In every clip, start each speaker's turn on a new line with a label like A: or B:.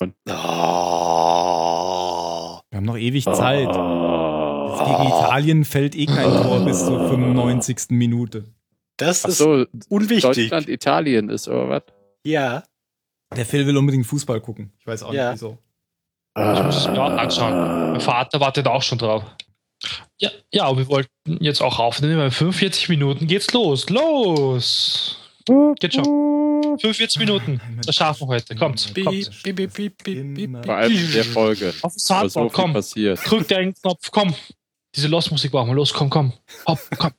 A: Oh.
B: Wir haben noch ewig Zeit. Jetzt Gegen Italien fällt eh kein Tor bis zur 95. Minute.
A: Das
C: Ach
A: ist
C: so,
A: unwichtig.
C: Deutschland, Italien ist, oder was?
A: Ja.
B: Der Phil will unbedingt Fußball gucken. Ich weiß auch
A: Ja.
B: nicht wieso.
D: Ich muss es mir auch anschauen. Mein Vater wartet auch schon drauf. Ja, ja, aber wir wollten jetzt auch aufnehmen, weil 45 Minuten geht's los. Los! Geht schon. 45 Minuten. Das schaffen wir heute. Kommt, kommt.
C: Vor allem in der Folge.
D: Auf das
C: Aber so
D: komm.
C: passiert.
D: Drück den Knopf, komm. Diese Lost-Musik brauchen wir. Los, komm, komm. Hopp, komm.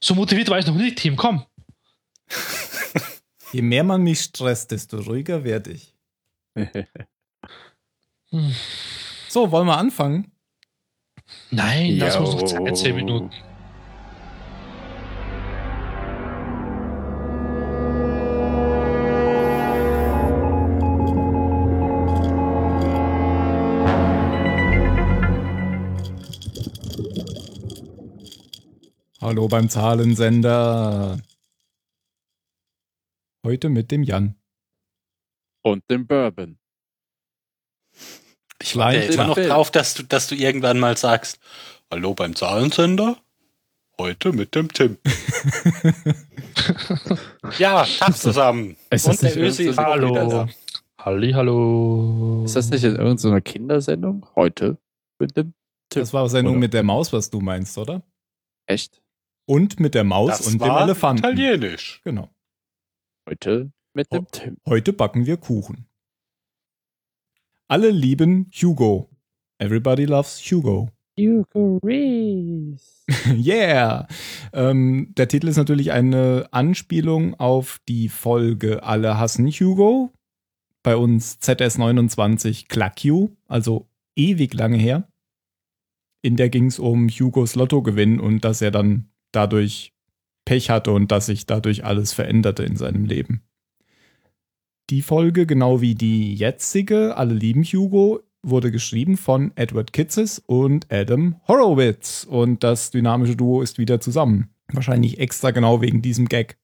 D: So motiviert war ich noch nicht, Team. Komm.
B: Je mehr man mich stresst, desto ruhiger werde ich. So, wollen wir anfangen?
D: Nein, das muss noch
C: Jo.
D: Zeit. 10 Minuten.
B: Hallo beim Zahlensender. Heute mit dem Jan.
C: Und den Bourbon.
A: Ich warte
B: Leicht.
A: immer noch drauf, dass du, dass du irgendwann mal sagst, hallo beim Zahlensender? Heute mit dem Tim. ja, Tag zusammen.
C: Ist
A: Und
C: das
A: der Ösi ist
D: Hallo.
A: da.
D: Halli, hallo.
C: Ist das nicht in irgendeiner Kindersendung? Heute? Mit dem Tim?
B: Das war Sendung
C: Oder?
B: mit der Maus, was du meinst, oder?
C: Echt?
B: Und mit der Maus
A: Das
B: und dem
A: war
B: Elefanten.
A: italienisch.
B: Genau.
C: Heute mit dem Tim.
B: Heute backen wir Kuchen. Alle lieben Hugo. Everybody loves Hugo.
C: Hugo Reese.
B: yeah! Ähm, der Titel ist natürlich eine Anspielung auf die Folge Alle hassen Hugo. Bei uns ZS29 Cluck You, also ewig lange her. In der ging es um Hugos Lottogewinn und dass er dann dadurch Pech hatte und dass sich dadurch alles veränderte in seinem Leben. Die Folge, genau wie die jetzige, Alle lieben Hugo, wurde geschrieben von Edward Kitzes und Adam Horowitz. Und das dynamische Duo ist wieder zusammen. Wahrscheinlich extra genau wegen diesem Gag.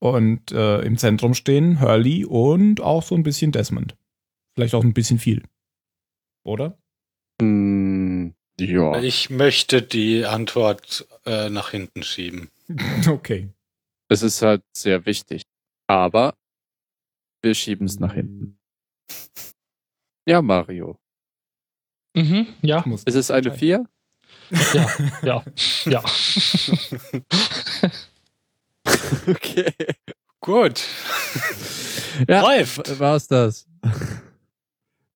B: Und äh, im Zentrum stehen Hurley und auch so ein bisschen Desmond. Vielleicht auch ein bisschen viel. Oder?
C: Hm, ja.
A: Ich möchte die Antwort äh, nach hinten schieben.
B: okay.
C: Es ist halt sehr wichtig. Aber wir schieben es nach hinten. Ja, Mario.
D: Mhm, ja,
B: Muss
C: Ist es eine 4?
D: ja, ja, ja.
C: Okay.
A: Gut.
C: Ja,
A: Läuft.
C: war's das.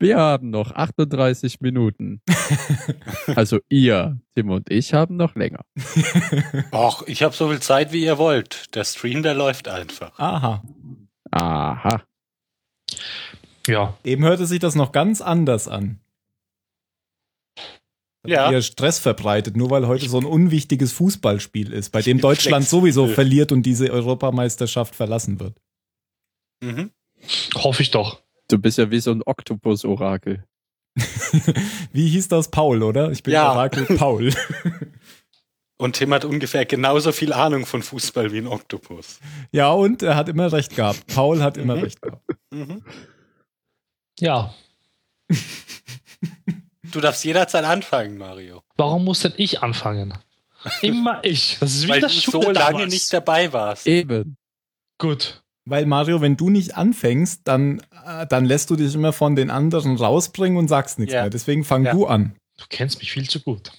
C: Wir haben noch 38 Minuten. Also ihr, Tim und ich, haben noch länger.
A: Och, ich habe so viel Zeit, wie ihr wollt. Der Stream, der läuft einfach.
B: Aha.
C: Aha.
D: Ja,
B: Eben hörte sich das noch ganz anders an.
A: Ja.
B: Ihr Stress verbreitet, nur weil heute so ein unwichtiges Fußballspiel ist, bei dem Deutschland
A: flexibel.
B: sowieso verliert und diese Europameisterschaft verlassen wird.
A: Mhm.
D: hoffe ich doch.
C: Du bist ja wie so ein Oktopus-Orakel.
B: Wie hieß das? Paul, oder? Ich bin
A: Ja.
B: Orakel Paul.
A: Und Tim hat ungefähr genauso viel Ahnung von Fußball wie ein Oktopus.
B: ja, und er hat immer recht gehabt. Paul hat immer
A: Mhm.
B: recht gehabt.
A: Mhm.
D: Ja,
A: Du darfst jederzeit anfangen, Mario.
D: warum muss denn ich anfangen? Immer ich. Das ist wie
A: Weil
D: in
A: du
D: Schule
A: so lange
D: damals.
A: nicht dabei warst.
C: Eben.
D: Gut.
B: Weil Mario, wenn du nicht anfängst, dann, äh, dann lässt du dich immer von den anderen rausbringen und sagst nichts
A: Ja.
B: mehr. Deswegen fang
A: Ja.
B: du an.
D: Du kennst mich viel zu gut.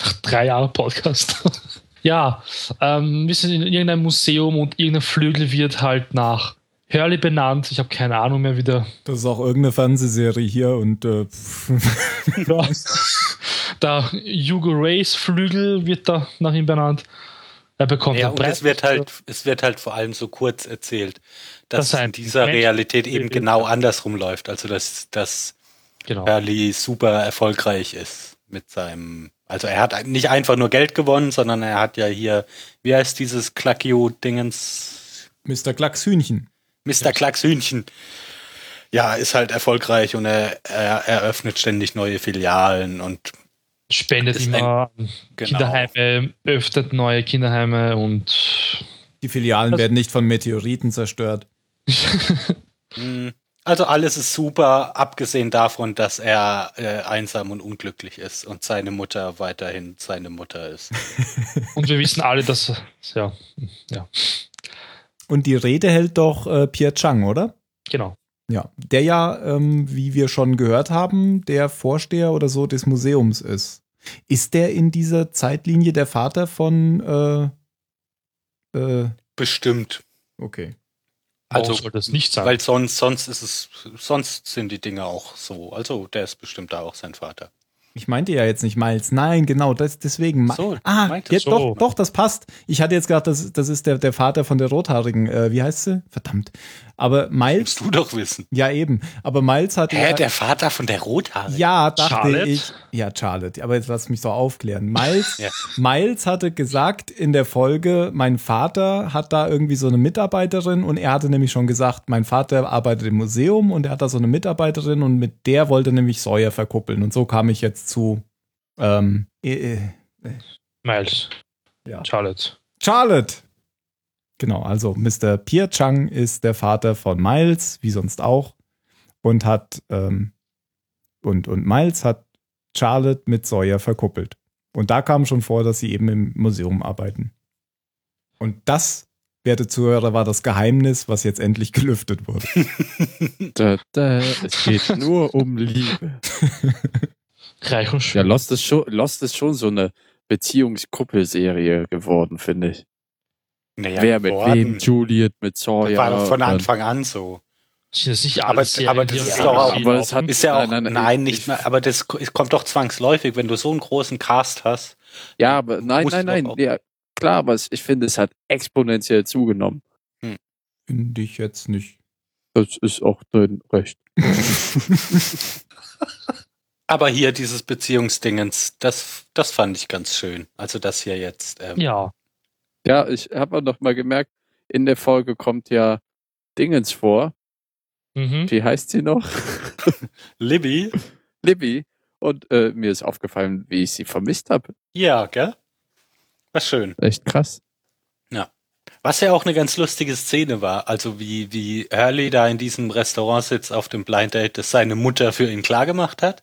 D: Nach drei Jahren Podcast. ja, ähm, wir sind in irgendeinem Museum und irgendein Flügel wird halt nach Hurley benannt. Ich habe keine Ahnung mehr wieder.
B: Das ist auch irgendeine Fernsehserie hier und äh,
D: Ja. Der Hugo Rays Flügel wird da nach ihm benannt. Er bekommt
A: Ja, und es wird halt, es wird halt vor allem so kurz erzählt,
D: Das
A: dass es in dieser
D: Mensch-
A: Realität eben genau andersrum läuft. Also dass, dass
D: Genau.
A: Hurley super erfolgreich ist mit seinem. Also er hat nicht einfach nur Geld gewonnen, sondern er hat ja hier, wie heißt dieses Klackio-Dingens?
B: Mr. Klacks Hühnchen.
A: Mr. Klacks Hühnchen. Ja, ist halt erfolgreich und er, er eröffnet ständig neue Filialen und
D: Spendet immer
A: Genau.
D: Kinderheime, öffnet neue Kinderheime und
B: Die Filialen
D: Das-
B: werden nicht von Meteoriten zerstört.
A: mh, Also alles ist super, abgesehen davon, dass er äh, einsam und unglücklich ist und seine Mutter weiterhin seine Mutter ist.
D: Und wir wissen alle, dass, ja, ja,
B: Und die Rede hält doch äh, Pierre Chang, oder?
D: genau.
B: Ja, der ja, ähm, wie wir schon gehört haben, der Vorsteher oder so des Museums ist. Ist der in dieser Zeitlinie der Vater von äh, äh,
A: Bestimmt.
B: okay.
D: Also soll das nicht sein.
A: weil sonst, sonst ist es, sonst sind die Dinge auch so. Also, der ist bestimmt da auch sein Vater.
B: Ich meinte ja jetzt nicht Miles. Nein, genau, das deswegen.
A: So,
B: ah, jetzt
D: du.
B: doch, doch, das passt. Ich hatte jetzt gedacht, das, das ist der, der Vater von der Rothaarigen. Äh, wie heißt sie? Verdammt. Aber Miles,
A: Musst du doch wissen.
B: ja eben. Aber Miles hat
A: Hä,
B: ja,
A: der Vater von der Rothaarigen?
B: ja, dachte
D: Charlotte?
B: ich. Ja, Charlotte. Aber jetzt lass mich doch aufklären. Miles,
A: Ja.
B: Miles hatte gesagt in der Folge, mein Vater hat da irgendwie so eine Mitarbeiterin und er hatte nämlich schon gesagt, mein Vater arbeitet im Museum und er hat da so eine Mitarbeiterin und mit der wollte nämlich Sawyer verkuppeln. Und so kam ich jetzt zu ähm, äh, äh,
D: Miles.
B: Ja.
D: Charlotte.
B: Charlotte. Genau, also Mr. Pierre Chang ist der Vater von Miles, wie sonst auch, und hat ähm, und, und Miles hat Charlotte mit Sawyer verkuppelt. Und da kam schon vor, dass sie eben im Museum arbeiten. Und das, werte Zuhörer, war das Geheimnis, was jetzt endlich gelüftet wurde.
C: Da, da, es geht nur um Liebe.
D: Reich und
C: Ja,
D: schön.
C: Lost ist schon, Lost ist schon so eine Beziehungskuppelserie geworden, finde ich.
A: Naja,
C: Wer mit
A: geworden.
C: wem, Juliet mit Sawyer.
A: War doch von Anfang an so.
D: Das nicht
A: Aber-
D: Serien,
A: aber das ist doch auch-
C: aber es
D: laufen?
C: hat-
A: Ist ja auch,
C: Nein,
A: nein,
C: nein,
A: nicht
C: ich-
A: mehr, aber das es kommt doch zwangsläufig, wenn du so einen großen Cast hast.
C: Ja, aber nein, nein, nein.
A: auch-
C: Ja, klar, aber ich finde, es hat exponentiell zugenommen.
B: Finde ich jetzt nicht.
C: Das ist auch dein Recht.
A: Aber hier dieses Beziehungsdingens, das, das fand ich ganz schön. Also das hier jetzt. Ähm,
D: Ja.
C: Ja, ich habe noch mal gemerkt, in der Folge kommt ja Dingens vor.
D: Mhm.
C: Wie heißt sie noch?
A: Libby,
C: Libby. Und äh, mir ist aufgefallen, wie ich sie vermisst habe.
A: ja, gell? Was schön.
C: Echt krass.
A: Was ja auch eine ganz lustige Szene war, also wie, wie Hurley da in diesem Restaurant sitzt auf dem Blind Date, das seine Mutter für ihn klargemacht hat.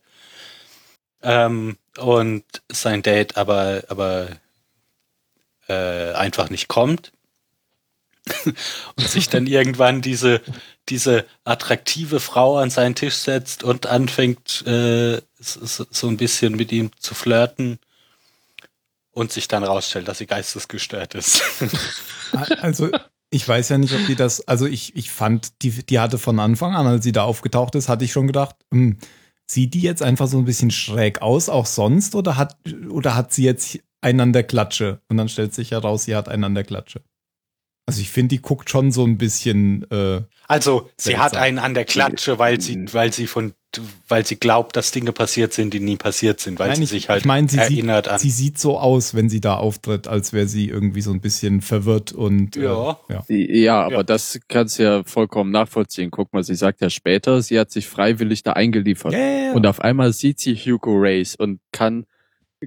A: Ähm, und sein Date aber, aber äh, einfach nicht kommt. und sich dann irgendwann diese, diese attraktive Frau an seinen Tisch setzt und anfängt äh, so, ein bisschen mit ihm zu flirten und sich dann rausstellt, dass sie geistesgestört ist.
B: Also, ich weiß ja nicht, ob die das, also ich, ich fand, die, die hatte von Anfang an, als sie da aufgetaucht ist, hatte ich schon gedacht, hm, sieht die jetzt einfach so ein bisschen schräg aus, auch sonst, oder hat, oder hat sie jetzt einen an der Klatsche? Und dann stellt sich heraus, sie hat einen an der Klatsche. Also ich finde, die guckt schon so ein bisschen, äh,
A: Also, sie
B: Seltsam.
A: hat einen an der Klatsche, weil sie, weil sie von, weil sie glaubt, dass Dinge passiert sind, die nie passiert sind, weil
B: Nein,
A: sie
B: ich-
A: sich halt
B: ich meine, sie
A: erinnert
B: sieht,
A: an.
B: sie sieht so aus, wenn sie da auftritt, als wäre sie irgendwie so ein bisschen verwirrt und
A: Ja.
B: Äh, ja.
C: Ja, aber
A: Ja.
C: das kannst du ja vollkommen nachvollziehen. Guck mal, sie sagt ja später, sie hat sich freiwillig da eingeliefert.
B: Ja.
C: Und auf einmal sieht sie Hugo Race und kann,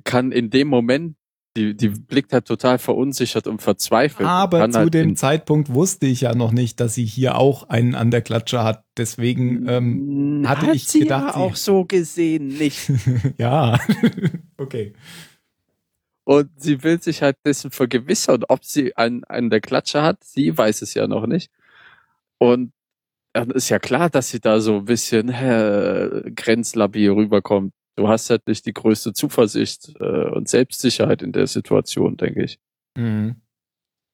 C: kann in dem Moment, die, die blickt halt total verunsichert und verzweifelt.
B: Aber
C: kann
B: zu
C: halt
B: dem Zeitpunkt wusste ich ja noch nicht, dass sie hier auch einen an der Klatsche hat. Deswegen, ähm, hatte
C: Hat
B: ich
C: sie
B: gedacht,
C: ja
B: sie-
C: auch so gesehen nicht.
B: ja. okay.
C: Und sie will sich halt dessen vergewissern, ob sie einen an der Klatsche hat. Sie weiß es ja noch nicht. Und dann ist ja klar, dass sie da so ein bisschen äh, grenzlabil rüberkommt. Du hast halt nicht die größte Zuversicht äh, und Selbstsicherheit in der Situation, denke ich.
B: Mhm.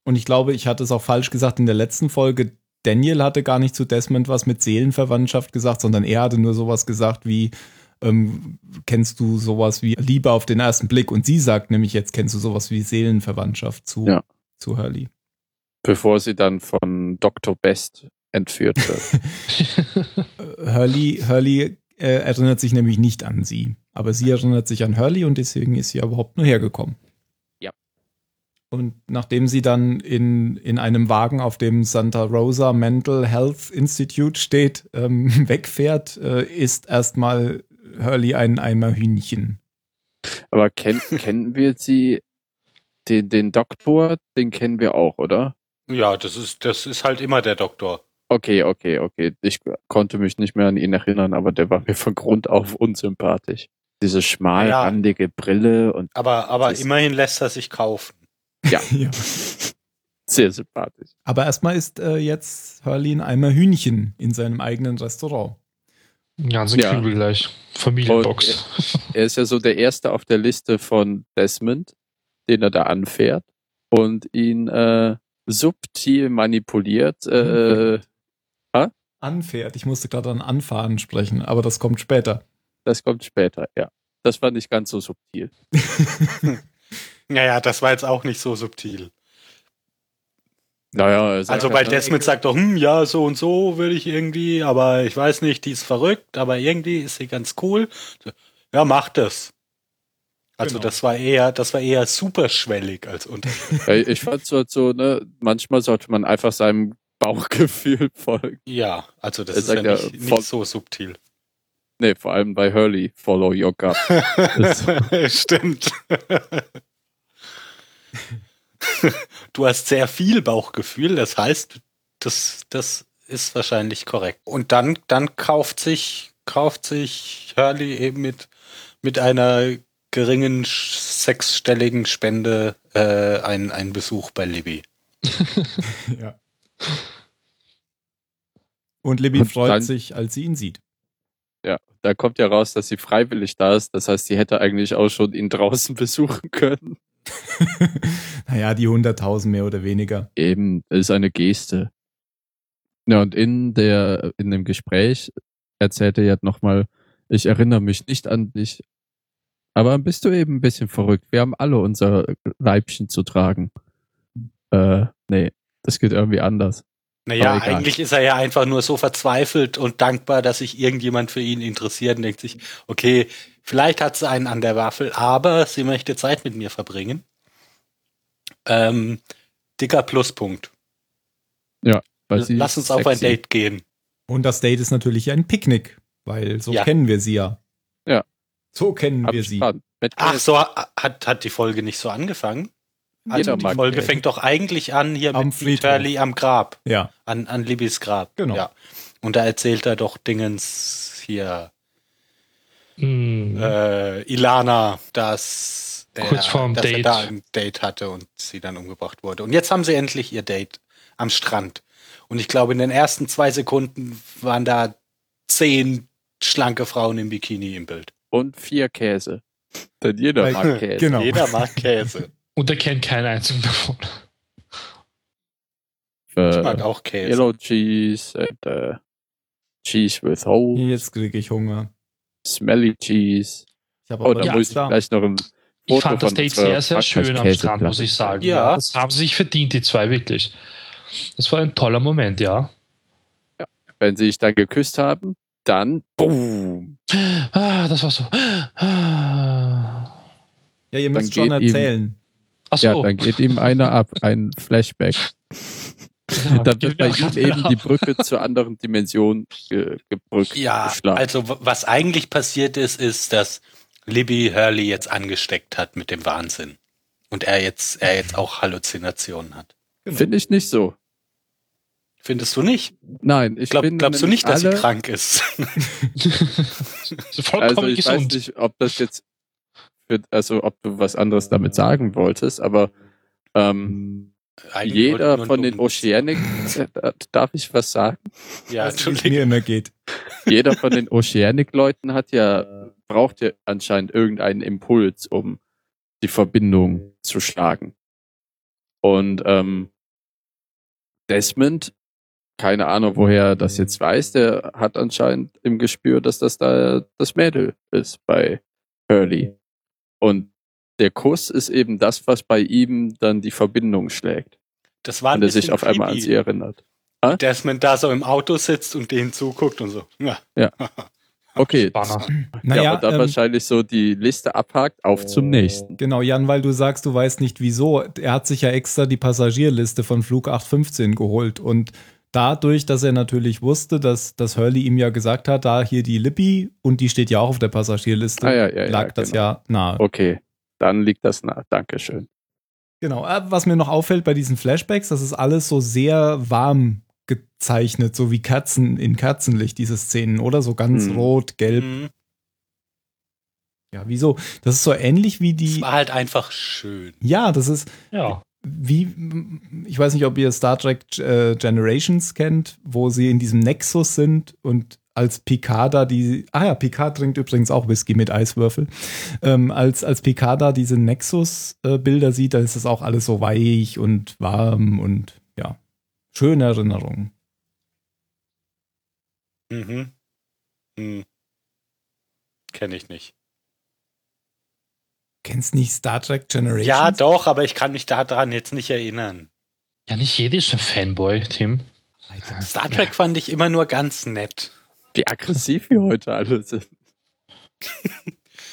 B: Und ich glaube, ich hatte es auch falsch gesagt in der letzten Folge. Daniel hatte gar nicht zu Desmond was mit Seelenverwandtschaft gesagt, sondern er hatte nur sowas gesagt wie, ähm, kennst du sowas wie Liebe auf den ersten Blick? Und sie sagt nämlich jetzt, kennst du sowas wie Seelenverwandtschaft zu,
C: Ja.
B: zu Hurley.
C: Bevor sie dann von Dr. Best entführt wird.
B: Hurley, Hurley äh, erinnert sich nämlich nicht an sie. Aber sie erinnert sich an Hurley und deswegen ist sie überhaupt nur hergekommen.
C: Ja.
B: Und nachdem sie dann in, in einem Wagen, auf dem Santa Rosa Mental Health Institute steht, ähm, wegfährt, äh, ist erstmal Hurley ein Eimer Hühnchen.
C: Aber kenn, kennen wir sie, den, den Doktor, den kennen wir auch, oder?
A: Ja, das ist, das ist halt immer der Doktor.
C: Okay, okay, okay. Ich konnte mich nicht mehr an ihn erinnern, aber der war mir von Grund auf unsympathisch. Diese schmalrandige Brille und
A: Aber, aber immerhin lässt er sich kaufen.
B: ja.
C: sehr sympathisch.
B: Aber erstmal ist äh, jetzt Hurley ein Eimer Hühnchen in seinem eigenen Restaurant.
D: Ja, so
C: Ja.
D: kriegen wir gleich. Familienbox.
C: Er ist ja so der Erste auf der Liste von Desmond, den er da anfährt und ihn äh, subtil manipuliert. Äh,
B: Anfährt. Ich musste gerade an Anfahren sprechen, aber das kommt später.
C: das kommt später, ja. Das war nicht ganz so subtil.
A: Naja, das war jetzt auch nicht so subtil.
C: Naja,
A: Also,
C: halt,
A: weil
C: ne,
A: Desmond sagt doch, hm, ja, so und so will ich irgendwie, aber ich weiß nicht, die ist verrückt, aber irgendwie ist sie ganz cool. Ja, mach das. Also,
B: Genau.
A: das war eher, das war eher superschwellig als unter.
C: Ich fand so, so, ne, manchmal sollte man einfach seinem Bauchgefühl folgen.
A: Ja, also das
C: Er
A: ist ja
C: ja,
A: nicht, so subtil.
C: Nee, vor allem bei Hurley, follow your gut.
A: Stimmt. du hast sehr viel Bauchgefühl, das heißt, das, das ist wahrscheinlich korrekt. Und dann, dann kauft sich, kauft sich Hurley eben mit, mit einer geringen sechsstelligen Spende äh, einen, einen Besuch bei Libby.
B: ja. Und Libby
C: Und
B: freut
C: dann-
B: sich, als sie ihn sieht.
C: Ja, da kommt ja raus, dass sie freiwillig da ist. Das heißt, sie hätte eigentlich auch schon ihn draußen besuchen können.
B: naja, die 100.000 mehr oder weniger.
C: Eben, ist eine Geste. Ja, und in der, in dem Gespräch erzählte er nochmal, ich erinnere mich nicht an dich, aber bist du eben ein bisschen verrückt. Wir haben alle unser Leibchen zu tragen. Äh, nee, das geht irgendwie anders.
A: Naja, eigentlich ist er ja einfach nur so verzweifelt und dankbar, dass sich irgendjemand für ihn interessiert und denkt sich, okay, vielleicht hat sie einen an der Waffel, aber sie möchte Zeit mit mir verbringen. Ähm, dicker Pluspunkt.
C: Weil sie
A: Lass uns auf ein
C: sexy.
A: Date gehen.
B: Und das Date ist natürlich ein Picknick, weil so
A: Ja.
B: kennen wir sie ja.
C: Ja.
B: So kennen
C: Hab
B: wir sie.
A: Ach so, hat, hat die Folge nicht so angefangen? Also
C: Jeder
A: die Folge fängt doch eigentlich an hier
B: Am
A: mit. Hurley am Grab,
B: Ja,
A: an, an Libbys Grab.
B: Genau.
A: Ja. Und da erzählt er doch Dingens hier,
D: Hm.
A: äh, Ilana, dass, er,
D: Kurz vorm
A: dass er
D: Date.
A: da ein Date hatte und sie dann umgebracht wurde. Und jetzt haben sie endlich ihr Date am Strand. Und ich glaube, in den ersten zwei Sekunden waren da zehn schlanke Frauen im Bikini im Bild.
C: Und vier Käse. Denn jeder mag Käse.
B: genau.
A: Jeder mag Käse.
D: Und er kennt keinen einzigen davon.
A: Ich mag
C: Äh,
A: auch Käse.
C: yellow cheese and uh, cheese with holes,
B: jetzt kriege ich Hunger.
C: smelly cheese.
B: Ich habe
C: Oh, da
D: Ja,
C: muss ich gleich noch ein
D: Ich
C: Foto
D: fand das
C: von
D: Date sehr, sehr schön am Strand, muss ich sagen.
A: Ja.
D: Das haben sie sich verdient, die zwei, wirklich. Das war ein toller Moment, ja.
C: Wenn sie sich dann geküsst haben, dann boom.
D: Ah, das war so. Ah.
B: Ja, ihr
C: Dann
B: müsst schon erzählen.
D: Ach
C: Ja,
D: so.
C: dann geht ihm einer ab, ein Flashback.
D: Ja,
C: dann wird bei
D: genau,
C: ihm eben
D: genau.
C: die Brücke zur anderen Dimension ge gebrückt.
A: Ja,
C: geschlagen.
A: also was eigentlich passiert ist, ist, dass Libby Hurley jetzt angesteckt hat mit dem Wahnsinn. Und er jetzt, er jetzt auch Halluzinationen hat.
C: Finde ich nicht so.
A: Findest du nicht?
C: Nein, ich
A: Glaub, glaubst du nicht, dass
C: alle,
A: sie krank ist?
D: Vollkommen
C: Also ich weiß
D: gesund.
C: nicht, ob das jetzt, für, also ob du was anderes damit sagen wolltest, aber ähm,
A: Eigentlich
C: jeder von den Oceanic, äh, darf ich was sagen?
A: Ja,
B: es
A: Entschuldigung.
B: mir immer geht.
C: Jeder von den Oceanic-Leuten hat ja, braucht ja anscheinend irgendeinen Impuls, um die Verbindung zu schlagen. Und ähm, Desmond, keine Ahnung, woher er das jetzt weiß, der hat anscheinend im Gespür, dass das da das Mädel ist bei Hurley. Und der Kuss ist eben das, was bei ihm dann die Verbindung schlägt.
A: Das war ein
C: Und er sich auf einmal an
A: creepy.
C: sie erinnert.
A: Desmond da so im Auto sitzt und denen zuguckt und so. Ja.
C: Okay,
D: Banner.
C: ja,
B: Naja,
C: und dann
B: ähm,
C: wahrscheinlich so die Liste abhakt, auf zum nächsten.
B: genau, Jan, weil du sagst, du weißt nicht wieso. Er hat sich ja extra die Passagierliste von Flug 815 geholt und dadurch, dass er natürlich wusste, dass, dass Hurley ihm ja gesagt hat, da hier die Lippi und die steht ja auch auf der Passagierliste,
C: Ah, ja, ja, ja,
B: lag das
C: genau.
B: ja nahe.
C: Okay, dann liegt das nah. Dankeschön.
B: Genau. Äh, Was mir noch auffällt bei diesen Flashbacks, das ist alles so sehr warm gezeichnet, so wie Kerzen in Kerzenlicht, diese Szenen, oder? So ganz
C: Hm.
B: rot, gelb.
A: Mhm.
B: Ja, wieso? Das ist so ähnlich wie
A: Es
B: die.
A: war halt einfach schön.
B: Ja, das ist
D: Ja.
B: Wie, ich weiß nicht, ob ihr Star Trek äh, Generations kennt, wo sie in diesem Nexus sind und als Picard da die, ah ja, Picard trinkt übrigens auch Whisky mit Eiswürfel. Ähm, als, als Picard da diese Nexus-Bilder sieht, da ist das auch alles so weich und warm und ja, schöne Erinnerungen.
A: Mhm. Hm. Kenne ich nicht.
B: Kennst nicht Star Trek Generations?
A: Ja, doch, aber ich kann mich daran jetzt nicht erinnern.
D: Ja, nicht jeder ist ein Fanboy, Tim.
B: Alter.
A: Star Trek fand ich immer nur ganz nett.
C: Wie aggressiv wir heute alle sind.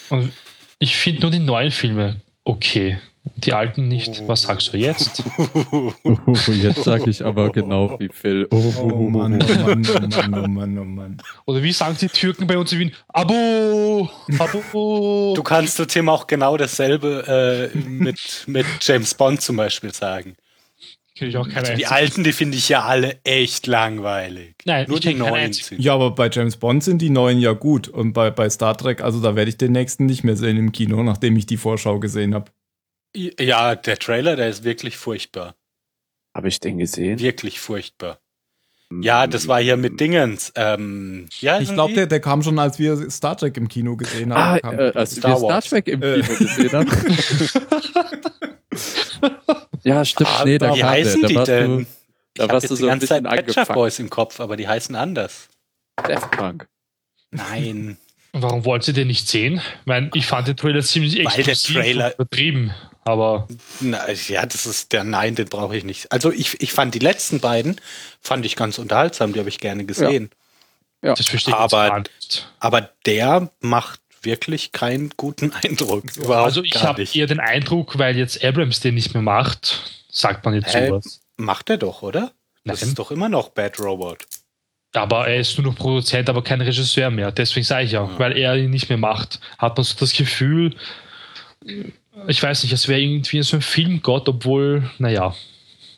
D: Und ich finde nur die neuen Filme okay. Die alten nicht. Was sagst du jetzt?
C: Oh, jetzt sage ich aber genau wie Phil. Oh,
B: Oh Mann, oh Mann, oh Mann, oh Mann, oh Mann.
D: Oder wie sagen die Türken bei uns in Wien? Abo! Abo!
A: Du kannst zu Tim auch genau dasselbe äh, mit, mit James Bond zum Beispiel sagen.
D: Ich auch keine
A: Also die
D: einzige-
A: alten, die finde ich ja alle echt langweilig.
D: Nein,
A: Nur
D: ich
A: die neuen sind.
B: Ja, aber bei James Bond sind die neuen ja gut. Und bei, bei Star Trek, also da werde ich den nächsten nicht mehr sehen im Kino, nachdem ich die Vorschau gesehen habe.
A: Ja, der Trailer, der ist wirklich furchtbar.
C: Habe ich den gesehen?
A: Wirklich furchtbar. Ja, das war hier mit Dingens. Ähm, ja,
B: Ich glaube, der, der kam schon, als wir Star Trek im Kino gesehen
C: Ah,
B: haben. kam-
C: äh, als
A: Star
C: wir Star
A: Wars.
C: Trek im
B: Äh.
C: Kino gesehen haben. ja, stimmt.
A: ah,
C: nee, da
A: wie
C: kam
A: heißen
C: der.
A: die
C: Da warst
A: denn?
C: du
A: ich
C: da
A: habe
C: warst du
A: die
C: so ein
A: ganze Zeit
C: angefangen.
A: Boys im Kopf, aber die heißen anders.
C: Daft Punk.
A: Nein.
D: Warum wollt ihr den nicht sehen? Ich meine, ich fand den Trailer ziemlich
A: Weil der
D: explosiv
A: Trailer-
D: übertrieben. Aber
A: Na, ja, das ist der Nein, den brauche ich nicht. Also ich, ich fand die letzten beiden, fand ich ganz unterhaltsam, die habe ich gerne gesehen.
C: Ja.
D: das verstehe ich
A: aber-
D: nicht.
A: Aber der macht wirklich keinen guten Eindruck. Überhaupt
D: Also ich habe eher den Eindruck, weil jetzt Abrams den nicht mehr macht, sagt man jetzt sowas.
A: Macht er doch, oder? Das
D: Nein.
A: ist doch immer noch Bad Robot.
D: Aber er ist nur noch Produzent, aber kein Regisseur mehr. Deswegen sage ich ja,
A: Ja.
D: weil er ihn nicht mehr macht, hat man so das Gefühl, ich weiß nicht, es wäre irgendwie so ein Filmgott, obwohl, naja,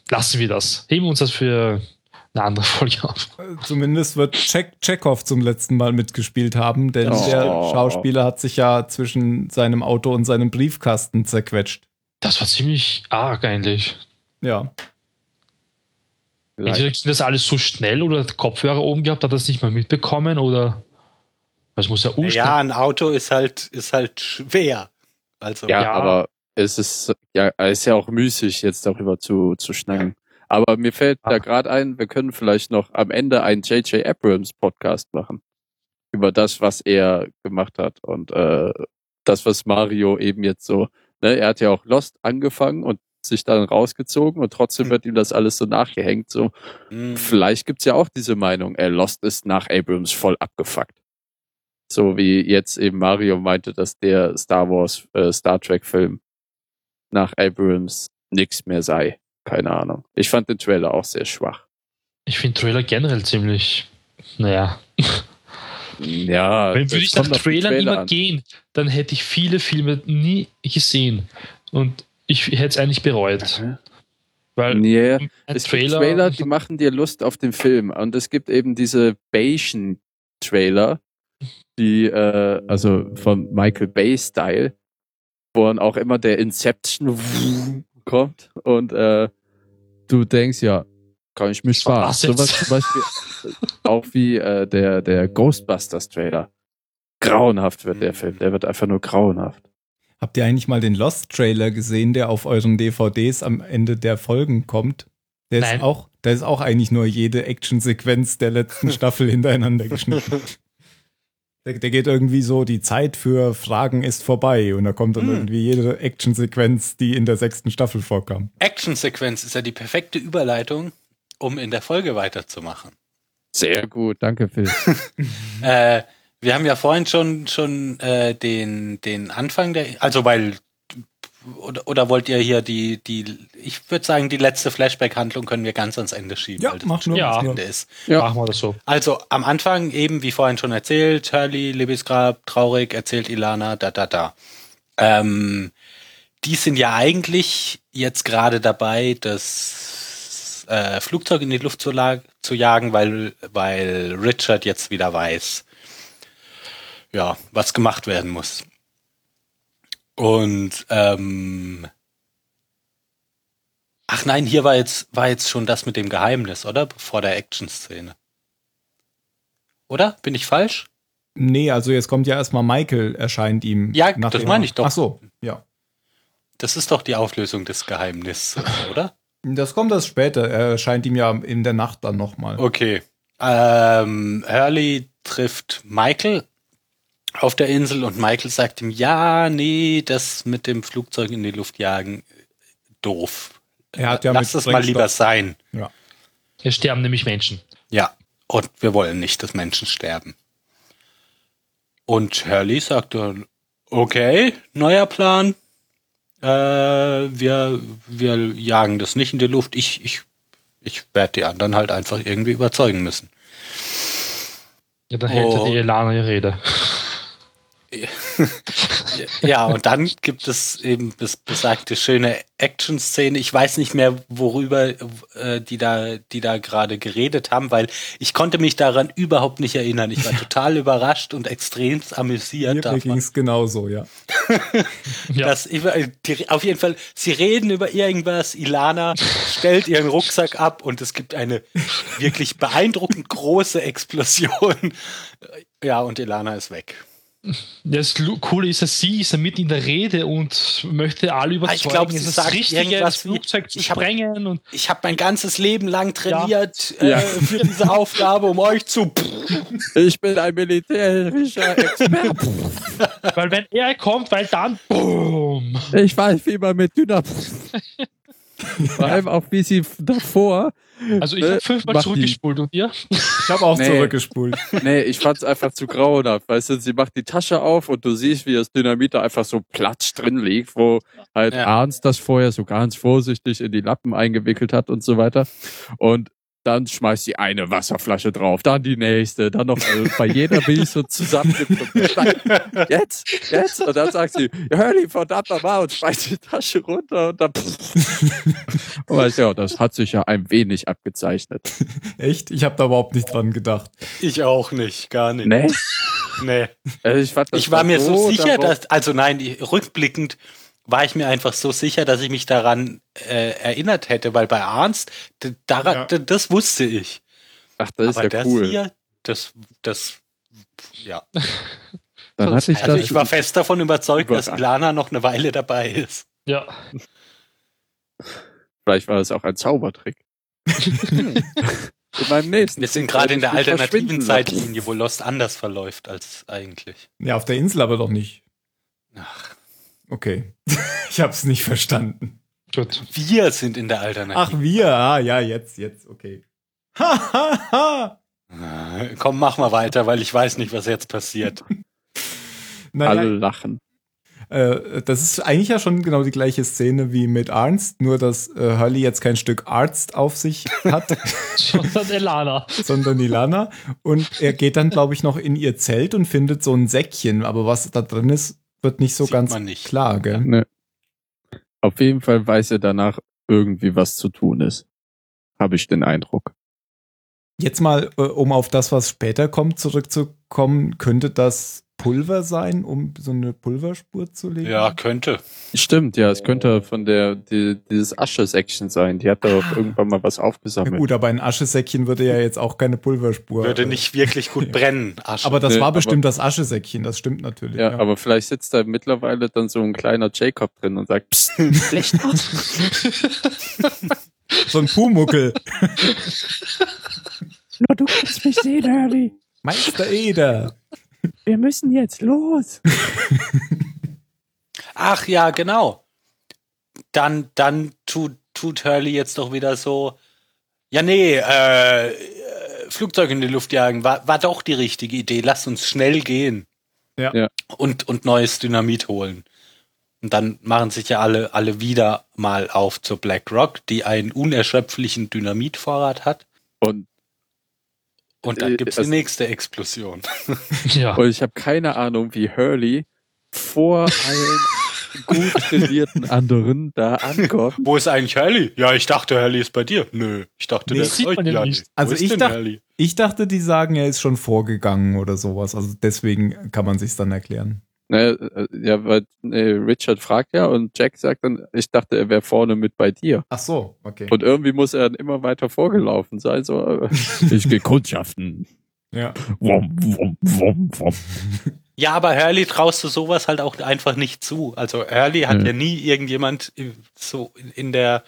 D: lassen wir das. Heben wir uns das für eine andere Folge auf.
B: Zumindest wird Check Chekhov zum letzten Mal mitgespielt haben, denn
C: Oh.
B: der Schauspieler hat sich ja zwischen seinem Auto und seinem Briefkasten zerquetscht.
D: Das war ziemlich arg eigentlich.
B: Ja.
C: Vielleicht.
D: Entweder ging das alles so schnell oder hat Kopfhörer oben gehabt, hat das nicht mal mitbekommen oder was muss er
A: Ja, ein Auto ist halt, ist halt schwer. Also,
C: Ja,
D: Ja.
C: aber es ist ja, es ist ja auch müßig, jetzt darüber zu, zu schnacken. Aber mir fällt da
D: Ah.
C: gerade ein, wir können vielleicht noch am Ende einen J.J. Abrams Podcast machen. Über das, was er gemacht hat. Und äh, das, was Mario eben jetzt so, ne, er hat ja auch Lost angefangen und sich dann rausgezogen und trotzdem
A: Hm.
C: wird ihm das alles so nachgehängt. So,
A: hm,
C: Vielleicht gibt's ja auch diese Meinung, er Lost ist nach Abrams voll abgefuckt. So wie jetzt eben Mario meinte, dass der Star Wars, äh, Star Trek Film nach Abrams nix mehr sei. Keine Ahnung. Ich fand den Trailer auch sehr schwach.
D: Ich finde Trailer generell ziemlich, naja.
C: Ja,
D: Wenn würde ich nach Trailern
C: Trailer
D: immer
C: an.
D: gehen, dann hätte ich viele Filme nie gesehen. Und ich hätte es eigentlich bereut. Weil
C: Nee,
D: ein
C: es gibt Trailer, die machen dir Lust auf den Film. Und es gibt eben diese Bayesian-Trailer, die, äh, also von Michael Bay-Style, wo dann auch immer der Inception kommt und äh, du denkst, ja, kann ich mich
D: Was war
C: sparen.
D: das jetzt?
C: Sowas zum Beispiel auch wie äh, der, der Ghostbusters-Trailer. Grauenhaft wird der Film, der wird einfach nur grauenhaft.
B: Habt ihr eigentlich mal den Lost-Trailer gesehen, der auf euren DVDs am Ende der Folgen kommt? Der
D: Nein.
B: ist auch, der ist auch eigentlich nur jede Actionsequenz der letzten Staffel hintereinander geschnitten. Der, der geht irgendwie so, die Zeit für Fragen ist vorbei und da kommt dann
A: Hm.
B: irgendwie jede Actionsequenz, die in der sechsten Staffel vorkam.
A: Actionsequenz ist ja die perfekte Überleitung, um in der Folge weiterzumachen.
C: Sehr gut, danke Phil.
A: Äh, wir haben ja vorhin schon schon äh, den den Anfang der, also weil oder, oder wollt ihr hier die die, ich würde sagen die letzte Flashback-Handlung können wir ganz ans Ende schieben,
B: Ja,
A: weil das schon
B: nur.
A: Ende ist.
C: Ja.
D: Machen wir das so.
A: Also am Anfang eben, wie vorhin schon erzählt, Hurley, Liebesgrab, traurig, erzählt Ilana, da, da, da. Ähm, die sind ja eigentlich jetzt gerade dabei, das äh, Flugzeug in die Luft zu, zu jagen, weil, weil Richard jetzt wieder weiß, ja, was gemacht werden muss. Und ähm, ach nein, hier war jetzt war jetzt schon das mit dem Geheimnis, oder? Vor der Action-Szene. Oder? Bin ich falsch?
B: Nee, also jetzt kommt ja erstmal Michael, erscheint ihm.
A: Ja, das meine ich doch.
B: Ach so, ja.
A: Das ist doch die Auflösung des Geheimnisses, oder?
B: Das kommt erst später. Er erscheint ihm ja in der Nacht dann nochmal.
A: Okay. Ähm, Hurley trifft Michael auf der Insel und Michael sagt ihm, ja, nee, das mit dem Flugzeug in die Luft jagen, doof.
B: Er hat ja
A: Lass es mal lieber sein.
B: Ja.
D: Hier sterben nämlich Menschen.
A: Ja, und wir wollen nicht, dass Menschen sterben. Und Hurley sagt dann, okay, neuer Plan. Äh, wir, wir jagen das nicht in die Luft. Ich, ich, ich werde die anderen halt einfach irgendwie überzeugen müssen.
D: Ja, dann hält
A: Oh.
D: die Elana ihre Rede.
A: Ja, und dann gibt es eben besagte schöne Action-Szene. Ich weiß nicht mehr, worüber äh, die da, die da gerade geredet haben, weil ich konnte mich daran überhaupt nicht erinnern. Ich war total überrascht und extrem amüsiert
B: Mir
A: davon.
B: ging es genauso, ja.
A: Das, über- die, auf jeden Fall, sie reden über irgendwas. Ilana stellt ihren Rucksack ab und es gibt eine wirklich beeindruckend große Explosion. Ja, und Ilana ist weg.
D: Das Coole ist, dass sie ist ja mit in der Rede und möchte alle überzeugen,
A: ich glaub, sie
D: es ist das Richtige, das Flugzeug zu
A: ich hab-
D: sprengen. Und
A: Ich habe mein ganzes Leben lang trainiert
C: Ja.
A: Äh, für diese Aufgabe, um euch zu.
C: Ich bin ein militärischer Experte.
D: weil wenn er kommt, weil dann BOOM!
C: Ich weiß, wie man mit Dynam. Vor allem auch, wie sie davor.
D: Also ich
C: Äh,
D: habe fünfmal
C: mach die-
D: zurückgespult und ihr?
B: Ich habe auch
C: Nee.
B: zurückgespult.
C: Nee, ich fand's einfach zu grauenhaft. Weißt du, sie macht die Tasche auf und du siehst, wie das Dynamit da einfach so platsch drin liegt, wo halt
A: Ja.
C: Arns das vorher so ganz vorsichtig in die Lappen eingewickelt hat und so weiter. Und dann schmeißt sie eine Wasserflasche drauf, dann die nächste, dann noch äh, bei jeder bin ich so zusammengepflückt. Nein, Jetzt, jetzt. Und dann sagt sie, Hurley, verdammt nochmal und schmeißt die Tasche runter und dann. und weißt du, ja, das hat sich ja ein wenig abgezeichnet.
B: Echt? Ich habe da überhaupt nicht dran gedacht.
A: Ich auch nicht, gar nicht.
C: Nee?
A: Nee.
C: Also ich,
A: Ich war mir so sicher, dass, also nein, rückblickend war ich mir einfach so sicher, dass ich mich daran äh, erinnert hätte, weil bei Arnst, daran,
B: Ja.
A: das wusste ich.
C: Ach, das ist
A: Aber
C: ja
A: das
C: cool.
A: hier, das, das, ja.
C: Dann hatte ich
A: Also
C: das.
A: ich war fest davon überzeugt, dass. Ilana noch eine Weile dabei ist.
D: Ja.
C: Vielleicht war es auch ein Zaubertrick. in meinem nächsten.
A: Wir sind gerade in der alternativen. Zeitlinie, wo Lost anders verläuft als eigentlich.
B: Ja, auf der Insel aber doch nicht.
A: Ach,
B: Okay. ich habe es nicht verstanden.
D: Gut.
A: wir sind in der
B: Ach,
A: Alternativen.
B: wir. Ah, ja, jetzt, jetzt, okay. Ha, ha, ha.
A: Ah, Komm, mach mal weiter, weil ich weiß nicht, was jetzt passiert.
B: Naja,
C: Alle lachen.
B: Äh, das ist eigentlich ja schon genau die gleiche Szene wie mit Arnst, nur dass äh, Hurley jetzt kein Stück Arzt auf sich hat,
D: Sondern Elana.
B: sondern Ilana. Und er geht dann, glaube ich, noch in ihr Zelt und findet so ein Säckchen. Aber was da drin ist, wird nicht so
A: Sieht
B: ganz
A: nicht.
B: klar, gell?
C: Ne. Auf jeden Fall weiß er danach irgendwie, was zu tun ist. Habe ich den Eindruck.
B: Jetzt mal, äh, um auf das, was später kommt, zurückzukommen, könnte das Pulver sein, um so eine Pulverspur zu legen?
A: Ja, könnte.
C: Stimmt, ja, es könnte von der die, dieses Asche-Section sein. Die hat da auch irgendwann mal was
B: Ja,
C: aufgesammelt.
B: gut, aber ein Aschesäckchen würde ja jetzt auch keine Pulverspur.
A: Würde
B: äh,
A: nicht wirklich gut brennen. Asche.
B: Aber das
C: Nee,
B: war
C: aber-
B: bestimmt das Aschesäckchen, das stimmt natürlich.
C: ja, aber vielleicht sitzt da mittlerweile dann so ein kleiner Jacob drin und sagt, Psst, aus.
B: so ein Pumuckel.
C: Nur du kannst mich sehen, Hurley.
B: Meister Eder.
C: Wir müssen jetzt los.
A: Ach ja, genau. Dann, dann tut, tut Hurley jetzt doch wieder so. Ja, nee, äh, äh, Flugzeug in die Luft jagen war, war doch die richtige Idee. Lass uns schnell gehen.
B: Ja.
C: Ja.
A: Und, und neues Dynamit holen. Und dann machen sich ja alle, alle wieder mal auf zur Black Rock, die einen unerschöpflichen Dynamitvorrat hat.
C: Und,
A: Und dann
C: Äh,
A: gibt's
C: das-
A: die nächste Explosion.
D: Ja.
C: und ich habe keine Ahnung, wie Hurley vor allen gut trainierten anderen da ankommt.
A: Wo ist eigentlich Hurley? Ja, ich dachte, Hurley ist bei dir. Nö, ich dachte,
B: Nee,
A: der
D: das
A: ist euch
D: ja nicht.
B: Also ich
A: Hurley?
B: Ich dachte, die sagen, er ist schon vorgegangen oder sowas. Also deswegen kann man sich's dann erklären.
C: Ne, äh, ja, weil nee, Richard fragt ja und Jack sagt dann, ich dachte, er wäre vorne mit bei dir.
B: Ach so, okay.
C: Und irgendwie muss er dann immer weiter vorgelaufen sein. So, äh, ich gehe kundschaften.
B: Ja.
C: Wom, wom, wom, wom.
A: Ja, aber Hurley traust du sowas halt auch einfach nicht zu. Also Hurley hat
C: Nö.
A: ja nie irgendjemand so in- in der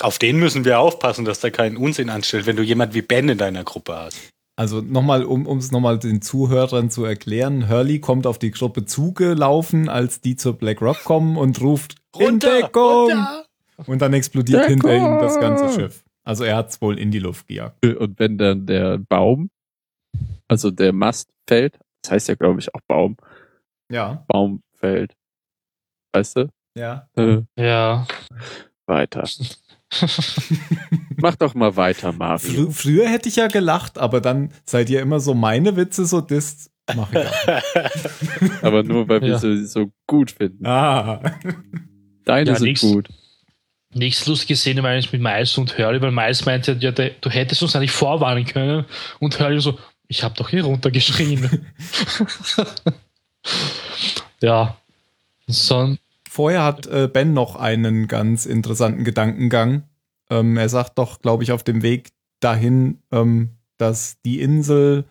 A: auf den müssen wir aufpassen, dass der keinen Unsinn anstellt, wenn du jemand wie Ben in deiner Gruppe hast.
B: Also nochmal, um es nochmal den Zuhörern zu erklären, Hurley kommt auf die Gruppe zugelaufen, als die zur Black Rock kommen und ruft in Deckung!
A: runter!
B: Und dann explodiert
C: Deckung!
B: hinter ihm das ganze Schiff. Also er hat's wohl in die Luft gejagt.
C: Und wenn dann der Baum, also der Mast fällt, das heißt ja, glaube ich, auch Baum,
B: Ja.
C: Baum fällt. Weißt du?
B: Ja.
C: Äh,
D: Ja.
C: weiter. Mach doch mal weiter, Mario.
B: Frü früher hätte ich ja gelacht, aber dann seid ihr immer so meine Witze so disst. Mach ich auch.
C: Aber nur, weil wir
D: Ja.
C: sie so gut finden.
B: ah.
C: Deine
D: Ja,
C: sind
D: nix.
C: gut.
D: Nächste lustige Szene war eigentlich mit Miles und Hurley, weil Miles meinte, ja, der, du hättest uns eigentlich vorwarnen können. Und Hurley so, ich habe doch hier runtergeschrien. ja. So,
B: Vorher hat äh, Ben noch einen ganz interessanten Gedankengang. Ähm, er sagt doch, glaube ich, auf dem Weg dahin, ähm, dass die Insel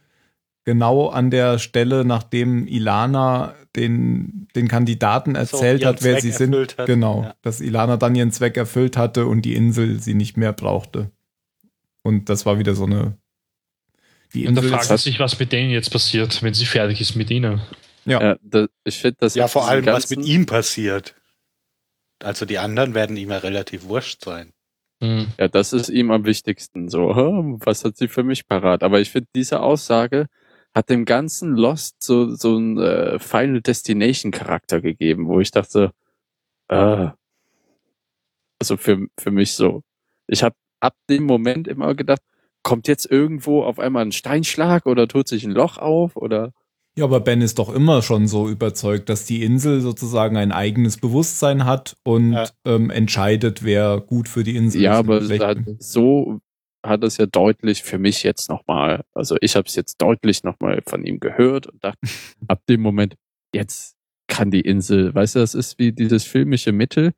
B: genau an der Stelle, nachdem Ilana den, den Kandidaten erzählt
A: ihren
B: hat, wer
A: Zweck
B: sie sind,
A: hat.
B: genau,
A: Ja.
B: dass Ilana dann ihren Zweck erfüllt hatte und die Insel sie nicht mehr brauchte. Und das war wieder so eine. Die
D: und da
B: Insel
D: fragt sich, was mit denen jetzt passiert, wenn sie fertig ist mit ihnen.
B: Ja,
C: Ja, das, ich finde das
A: Ja, vor allem, was mit ihm passiert. Also die anderen werden ihm ja relativ wurscht sein.
D: Hm.
C: Ja, das ist ihm am wichtigsten. So, was hat sie für mich parat? Aber ich finde, diese Aussage hat dem ganzen Lost so, so einen äh, Final Destination Charakter gegeben, wo ich dachte, äh, also für, für mich so. Ich habe ab dem Moment immer gedacht, kommt jetzt irgendwo auf einmal ein Steinschlag oder tut sich ein Loch auf oder
B: Ja, aber Ben ist doch immer schon so überzeugt, dass die Insel sozusagen ein eigenes Bewusstsein hat und
A: Ja.
B: ähm, entscheidet, wer gut für die Insel
C: Ja,
B: ist.
C: aber
B: schlecht.
C: hat, so hat es ja deutlich für mich jetzt nochmal, also ich habe es jetzt deutlich nochmal von ihm gehört und dachte, ab dem Moment, jetzt kann die Insel, weißt du, das ist wie dieses filmische Mittel,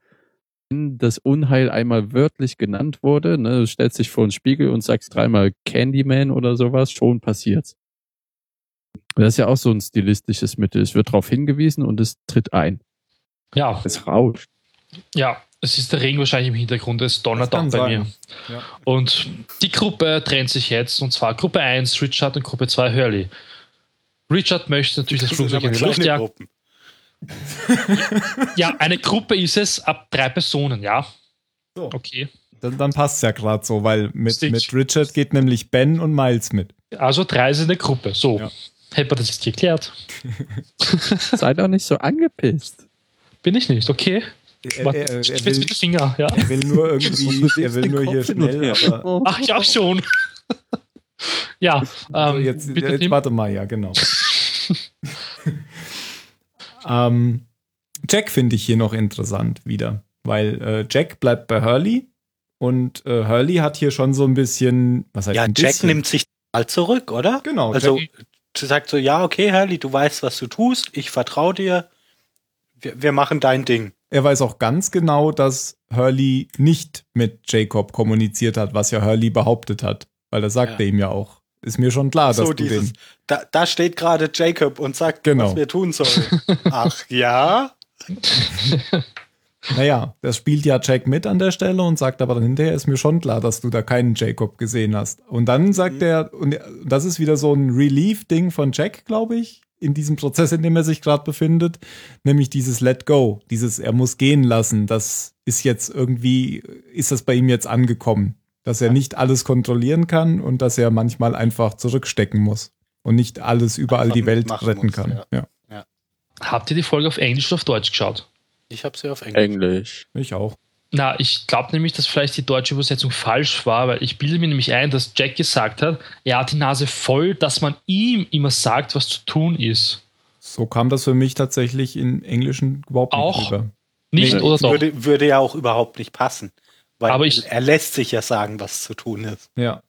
C: wenn das Unheil einmal wörtlich genannt wurde, ne, du stellst dich vor einen Spiegel und sagst dreimal Candyman oder sowas, schon passiert's. Das ist ja auch so ein stilistisches Mittel. Es wird darauf hingewiesen und es tritt ein.
D: Ja,
C: Es rauscht.
D: ja, es ist der Regen wahrscheinlich im Hintergrund, es donnert auch bei
B: sein.
D: mir.
B: Ja.
D: Und die Gruppe trennt sich jetzt, und zwar Gruppe 1 Richard und Gruppe 2 Hurley. Richard möchte natürlich das
A: Das
D: Flugzeug
A: aber
D: in die Luft jagen. Ja, eine Gruppe ist es ab drei Personen, ja.
B: So.
D: Okay.
B: Dann, dann passt es ja gerade so, weil mit, mit Richard geht nämlich Ben und Miles mit.
D: Also drei sind eine Gruppe. So.
B: Ja.
D: Hätte man das jetzt geklärt?
C: Sei doch nicht so angepisst.
D: Bin ich nicht, okay.
B: Er, er, er, will,
D: mit Finger, ja.
B: er will nur irgendwie, er will nur hier schnell, aber
D: Ach, ich auch schon. ja,
B: also
D: ähm,
B: jetzt,
D: bitte
B: jetzt
D: Tim.
B: warte mal, ja, genau. ähm, Jack finde ich hier noch interessant wieder, weil äh, Jack bleibt bei Hurley und äh, Hurley hat hier schon so ein bisschen, was heißt
A: Ja,
B: ein
A: Jack
B: bisschen?
A: nimmt sich mal zurück, oder?
B: Genau,
A: Also
B: Jack,
A: sagt so, ja, okay, Hurley, du weißt, was du tust, ich vertraue dir, wir, wir machen dein Ding.
B: er weiß auch ganz genau, dass Hurley nicht mit Jacob kommuniziert hat, was ja Hurley behauptet hat, weil das sagt
A: Ja.
B: er ihm ja auch. Ist mir schon klar, dass
A: so
B: du
A: dieses,
B: den.
A: da, da steht gerade Jacob und sagt,
B: Genau.
A: was wir tun sollen. Ach ja?
B: Naja, das spielt ja Jack mit an der Stelle und sagt aber dann hinterher, ist mir schon klar, dass du da keinen Jacob gesehen hast. Und dann sagt
A: Mhm.
B: er, und das ist wieder so ein Relief-Ding von Jack, glaube ich, in diesem Prozess, in dem er sich gerade befindet, nämlich dieses Let Go, dieses er muss gehen lassen, das ist jetzt irgendwie, ist das bei ihm jetzt angekommen, dass er nicht alles kontrollieren kann und dass er manchmal einfach zurückstecken muss und nicht alles überall
A: Einfach
B: die Welt retten
A: muss,
B: kann.
A: ja.
B: Ja,
D: Habt ihr die Folge auf Englisch oder auf Deutsch geschaut?
A: Ich habe sie auf Englisch.
C: Englisch.
B: ich auch.
D: Na, ich glaube nämlich, dass vielleicht die deutsche Übersetzung falsch war, weil ich bilde mir nämlich ein, dass Jack gesagt hat, er hat die Nase voll, dass man ihm immer sagt, was zu tun ist.
B: So kam das für mich tatsächlich in Englischen überhaupt nicht
D: Auch?
B: rüber.
D: Nicht
C: Nee,
D: oder doch?
A: Würde, würde ja auch überhaupt nicht passen. Weil
D: Aber ich-
A: er lässt sich ja sagen, was zu tun ist.
B: Ja.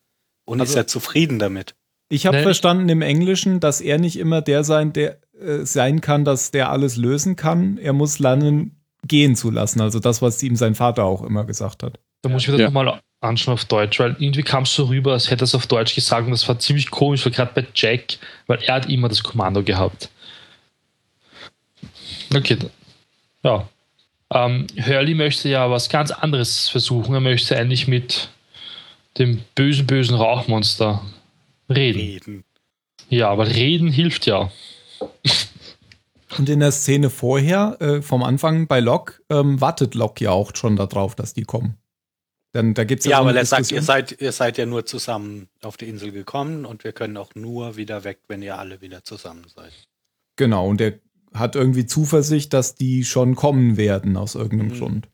A: Und
B: Also-
A: ist ja zufrieden damit.
B: Ich habe
D: Nee.
B: verstanden im Englischen, dass er nicht immer der sein, der äh, sein kann, dass der alles lösen kann. Er muss lernen, gehen zu lassen. Also das, was ihm sein Vater auch immer gesagt hat.
D: Da muss ich mir das
C: Ja.
D: nochmal anschauen auf Deutsch, weil irgendwie kam es so rüber, als hätte er es auf Deutsch gesagt und das war ziemlich komisch, weil gerade bei Jack, weil er hat immer das Kommando gehabt. Okay. Ja. Ähm, Hurley möchte ja was ganz anderes versuchen. Er möchte eigentlich mit dem bösen, bösen Rauchmonster reden.
A: Reden.
D: Ja, aber reden hilft ja.
B: Und in der Szene vorher, äh, vom Anfang bei Locke, ähm, wartet Locke ja auch schon darauf, dass die kommen. Dann, da gibt's
A: Ja,
B: so
A: weil
B: eine
A: er sagt, ihr seid, ihr seid ja nur zusammen auf die Insel gekommen und wir können auch nur wieder weg, wenn ihr alle wieder zusammen seid.
B: Genau, und er hat irgendwie Zuversicht, dass die schon kommen werden aus irgendeinem
A: Mhm.
B: Grund.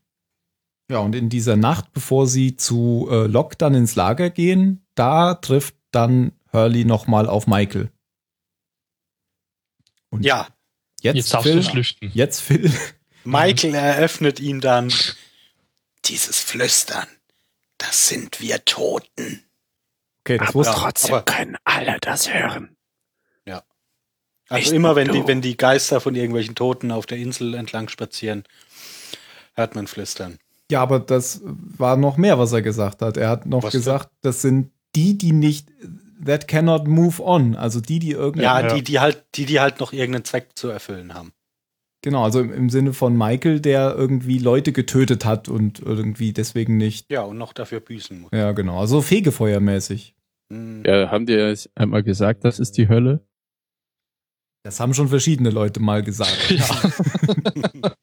B: Ja, und in dieser Nacht, bevor sie zu äh, Locke dann ins Lager gehen, da trifft dann Hurley nochmal auf Michael. Und
A: Ja,
B: jetzt,
D: Jetzt darfst du
B: Phil,
D: es lüften.
B: jetzt Phil.
A: Michael eröffnet ihm dann dieses Flüstern. Das sind wir Toten.
B: Okay, das wusste
A: trotzdem aber-
C: können alle das hören.
A: Also
C: Nicht
A: immer wenn
C: du.
A: die, wenn die Geister von irgendwelchen Toten auf der Insel entlang spazieren, hört man Flüstern.
B: Ja, aber das war noch mehr, was er gesagt hat. Er hat noch
A: Was denn?
B: gesagt, das sind die, die nicht, that cannot move on. Also die, die irgendwie.
A: Ja,
D: Ja.
A: die, die halt, die, die halt noch irgendeinen Zweck zu erfüllen haben.
B: Genau, also im, im Sinne von Michael, der irgendwie Leute getötet hat und irgendwie deswegen nicht.
A: Ja, und noch dafür büßen muss.
B: Ja, genau. Also fegefeuermäßig.
A: Hm.
C: Ja, haben die ja einmal gesagt, das ist die Hölle?
B: Das haben schon verschiedene Leute mal gesagt.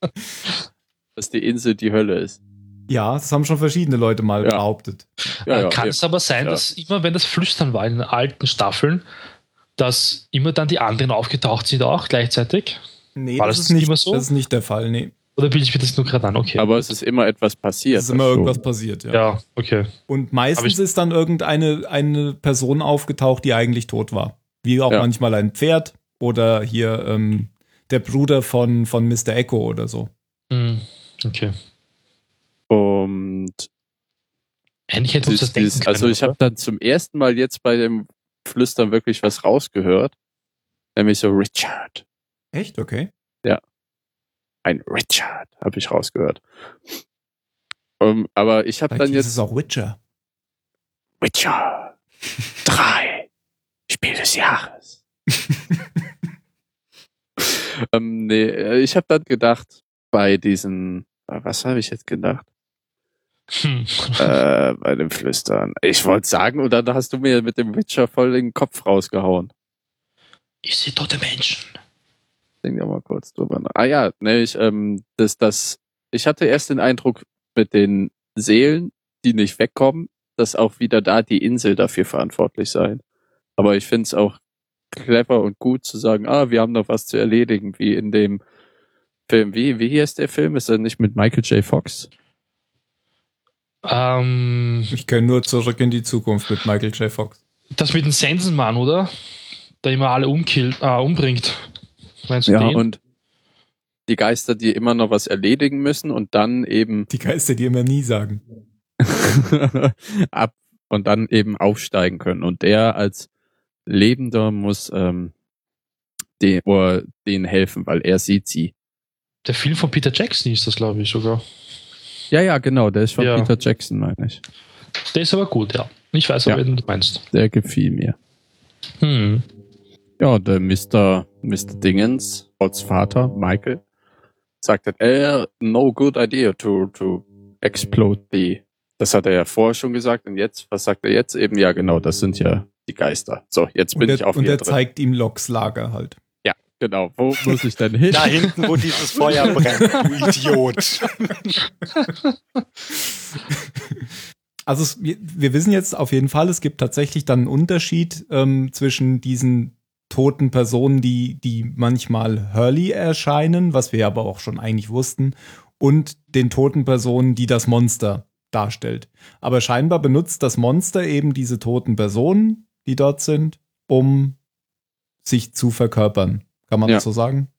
C: Dass die Insel die Hölle ist.
B: Ja, das haben schon verschiedene Leute mal
C: Ja.
B: behauptet.
C: Ja, ja,
D: Kann
C: ja.
D: es aber sein,
C: Ja.
D: dass immer, wenn das Flüstern war in den alten Staffeln, dass immer dann die anderen aufgetaucht sind auch gleichzeitig?
B: Nee,
D: War
B: das,
D: das
B: ist nicht,
D: immer so?
B: das ist nicht der Fall. Nee,
D: Oder bilde ich mir das nur gerade an? Okay.
C: Aber es ist immer etwas passiert.
B: es ist immer
C: dazu.
B: irgendwas passiert. Ja.
D: ja, okay.
B: Und meistens ist dann irgendeine eine Person aufgetaucht, die eigentlich tot war. Wie auch
C: Ja.
B: manchmal ein Pferd oder hier ähm, der Bruder von, von Mr. Echo oder so.
D: Hm, okay.
C: Und
D: Eigentlich hätte uns das
C: dieses, dieses,
D: denken können.
C: also ich habe dann zum ersten Mal jetzt bei dem Flüstern wirklich was rausgehört. Nämlich so Richard.
B: Echt? Okay.
C: Ein Richard habe ich rausgehört. Um, aber ich habe dann
B: ist
C: jetzt
B: es auch Witcher.
C: Witcher 3 Spiel des Jahres. ähm, nee, äh, ich habe dann gedacht, bei diesen, äh, was habe ich jetzt gedacht?
D: Hm.
C: äh, bei dem Flüstern. Ich wollte sagen, und dann hast du mir mit dem Witcher voll den Kopf rausgehauen.
D: Ich sehe tote Menschen.
C: Denk ja mal kurz drüber nach. Ah ja, ne, ich, ähm, das, das, ich hatte erst den Eindruck mit den Seelen, die nicht wegkommen, dass auch wieder da die Insel dafür verantwortlich sein. Aber ich finde es auch clever und gut zu sagen, ah, wir haben noch was zu erledigen, wie in dem Film. Wie, wie heißt der Film? Ist er nicht mit Michael J. Fox?
D: Ähm,
B: Ich kenne nur zurück in die Zukunft mit Michael J. Fox.
D: das mit dem Sensenmann, oder? Der immer alle umkillt, äh, umbringt. Meinst du
C: Ja,
D: den?
C: und die Geister, die immer noch was erledigen müssen und dann eben
B: Die Geister, die immer nie sagen.
C: ab und dann eben aufsteigen können. Und der als Lebender muss ähm, den, oder denen helfen, weil er sieht sie.
D: Der Film von Peter Jackson ist das, glaube ich, sogar.
C: Ja, ja, genau, der ist von
D: Ja.
C: Peter Jackson, meine ich.
D: Der ist aber gut, ja. Ich weiß aber,
C: Ja.
D: wen du meinst.
C: Der gefiel mir.
D: Hm.
C: Ja, der Mr. Mr. Dingens, als Vater, Michael, sagt, äh, no good idea to, to explode the. Das hat er ja vorher schon gesagt und jetzt, was sagt er jetzt? Eben, ja, genau, das sind ja die Geister. So, jetzt bin ich
B: er,
C: auf
B: und er
C: drin.
B: zeigt ihm Locks Lager halt.
C: Genau, wo muss ich denn hin?
A: Da hinten, wo dieses Feuer brennt, du Idiot.
B: Also es, wir, wissen jetzt auf jeden Fall, es gibt tatsächlich dann einen Unterschied ähm, zwischen diesen toten Personen, die, die manchmal Hurley erscheinen, was wir aber auch schon eigentlich wussten, und den toten Personen, die das Monster darstellt. Aber scheinbar benutzt das Monster eben diese toten Personen, die dort sind, um sich zu verkörpern. Kann man
C: Ja.
B: das so sagen?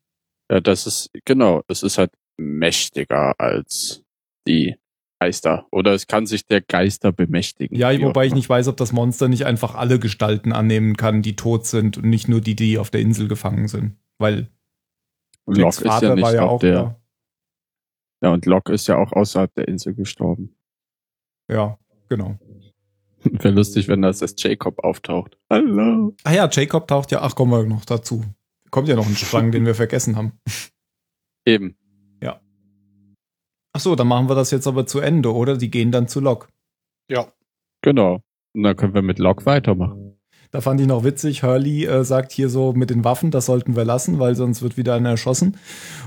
C: Ja, das ist, genau, das ist halt mächtiger als die Geister. Oder es kann sich der Geister bemächtigen.
B: Ja, wobei ich nicht weiß, ob das Monster nicht einfach alle Gestalten annehmen kann, die tot sind und nicht nur die, die auf der Insel gefangen sind. Weil.
C: Locke ist ja nicht
B: war ja auch
C: der.
B: da.
C: Ja, und Locke ist ja auch außerhalb der Insel gestorben.
B: Ja, genau.
C: Wäre lustig, wenn das als Jacob auftaucht. Hallo.
B: Ah ja, Jacob taucht ja, ach, kommen wir noch dazu. Kommt ja noch ein Strang, den wir vergessen haben.
C: Eben.
B: Ach so, dann machen wir das jetzt aber zu Ende, oder? Die gehen dann zu Locke.
A: Ja.
C: Genau. Und dann können wir mit Locke weitermachen.
B: Da fand ich noch witzig, Hurley äh, sagt hier so mit den Waffen, das sollten wir lassen, weil sonst wird wieder einer erschossen.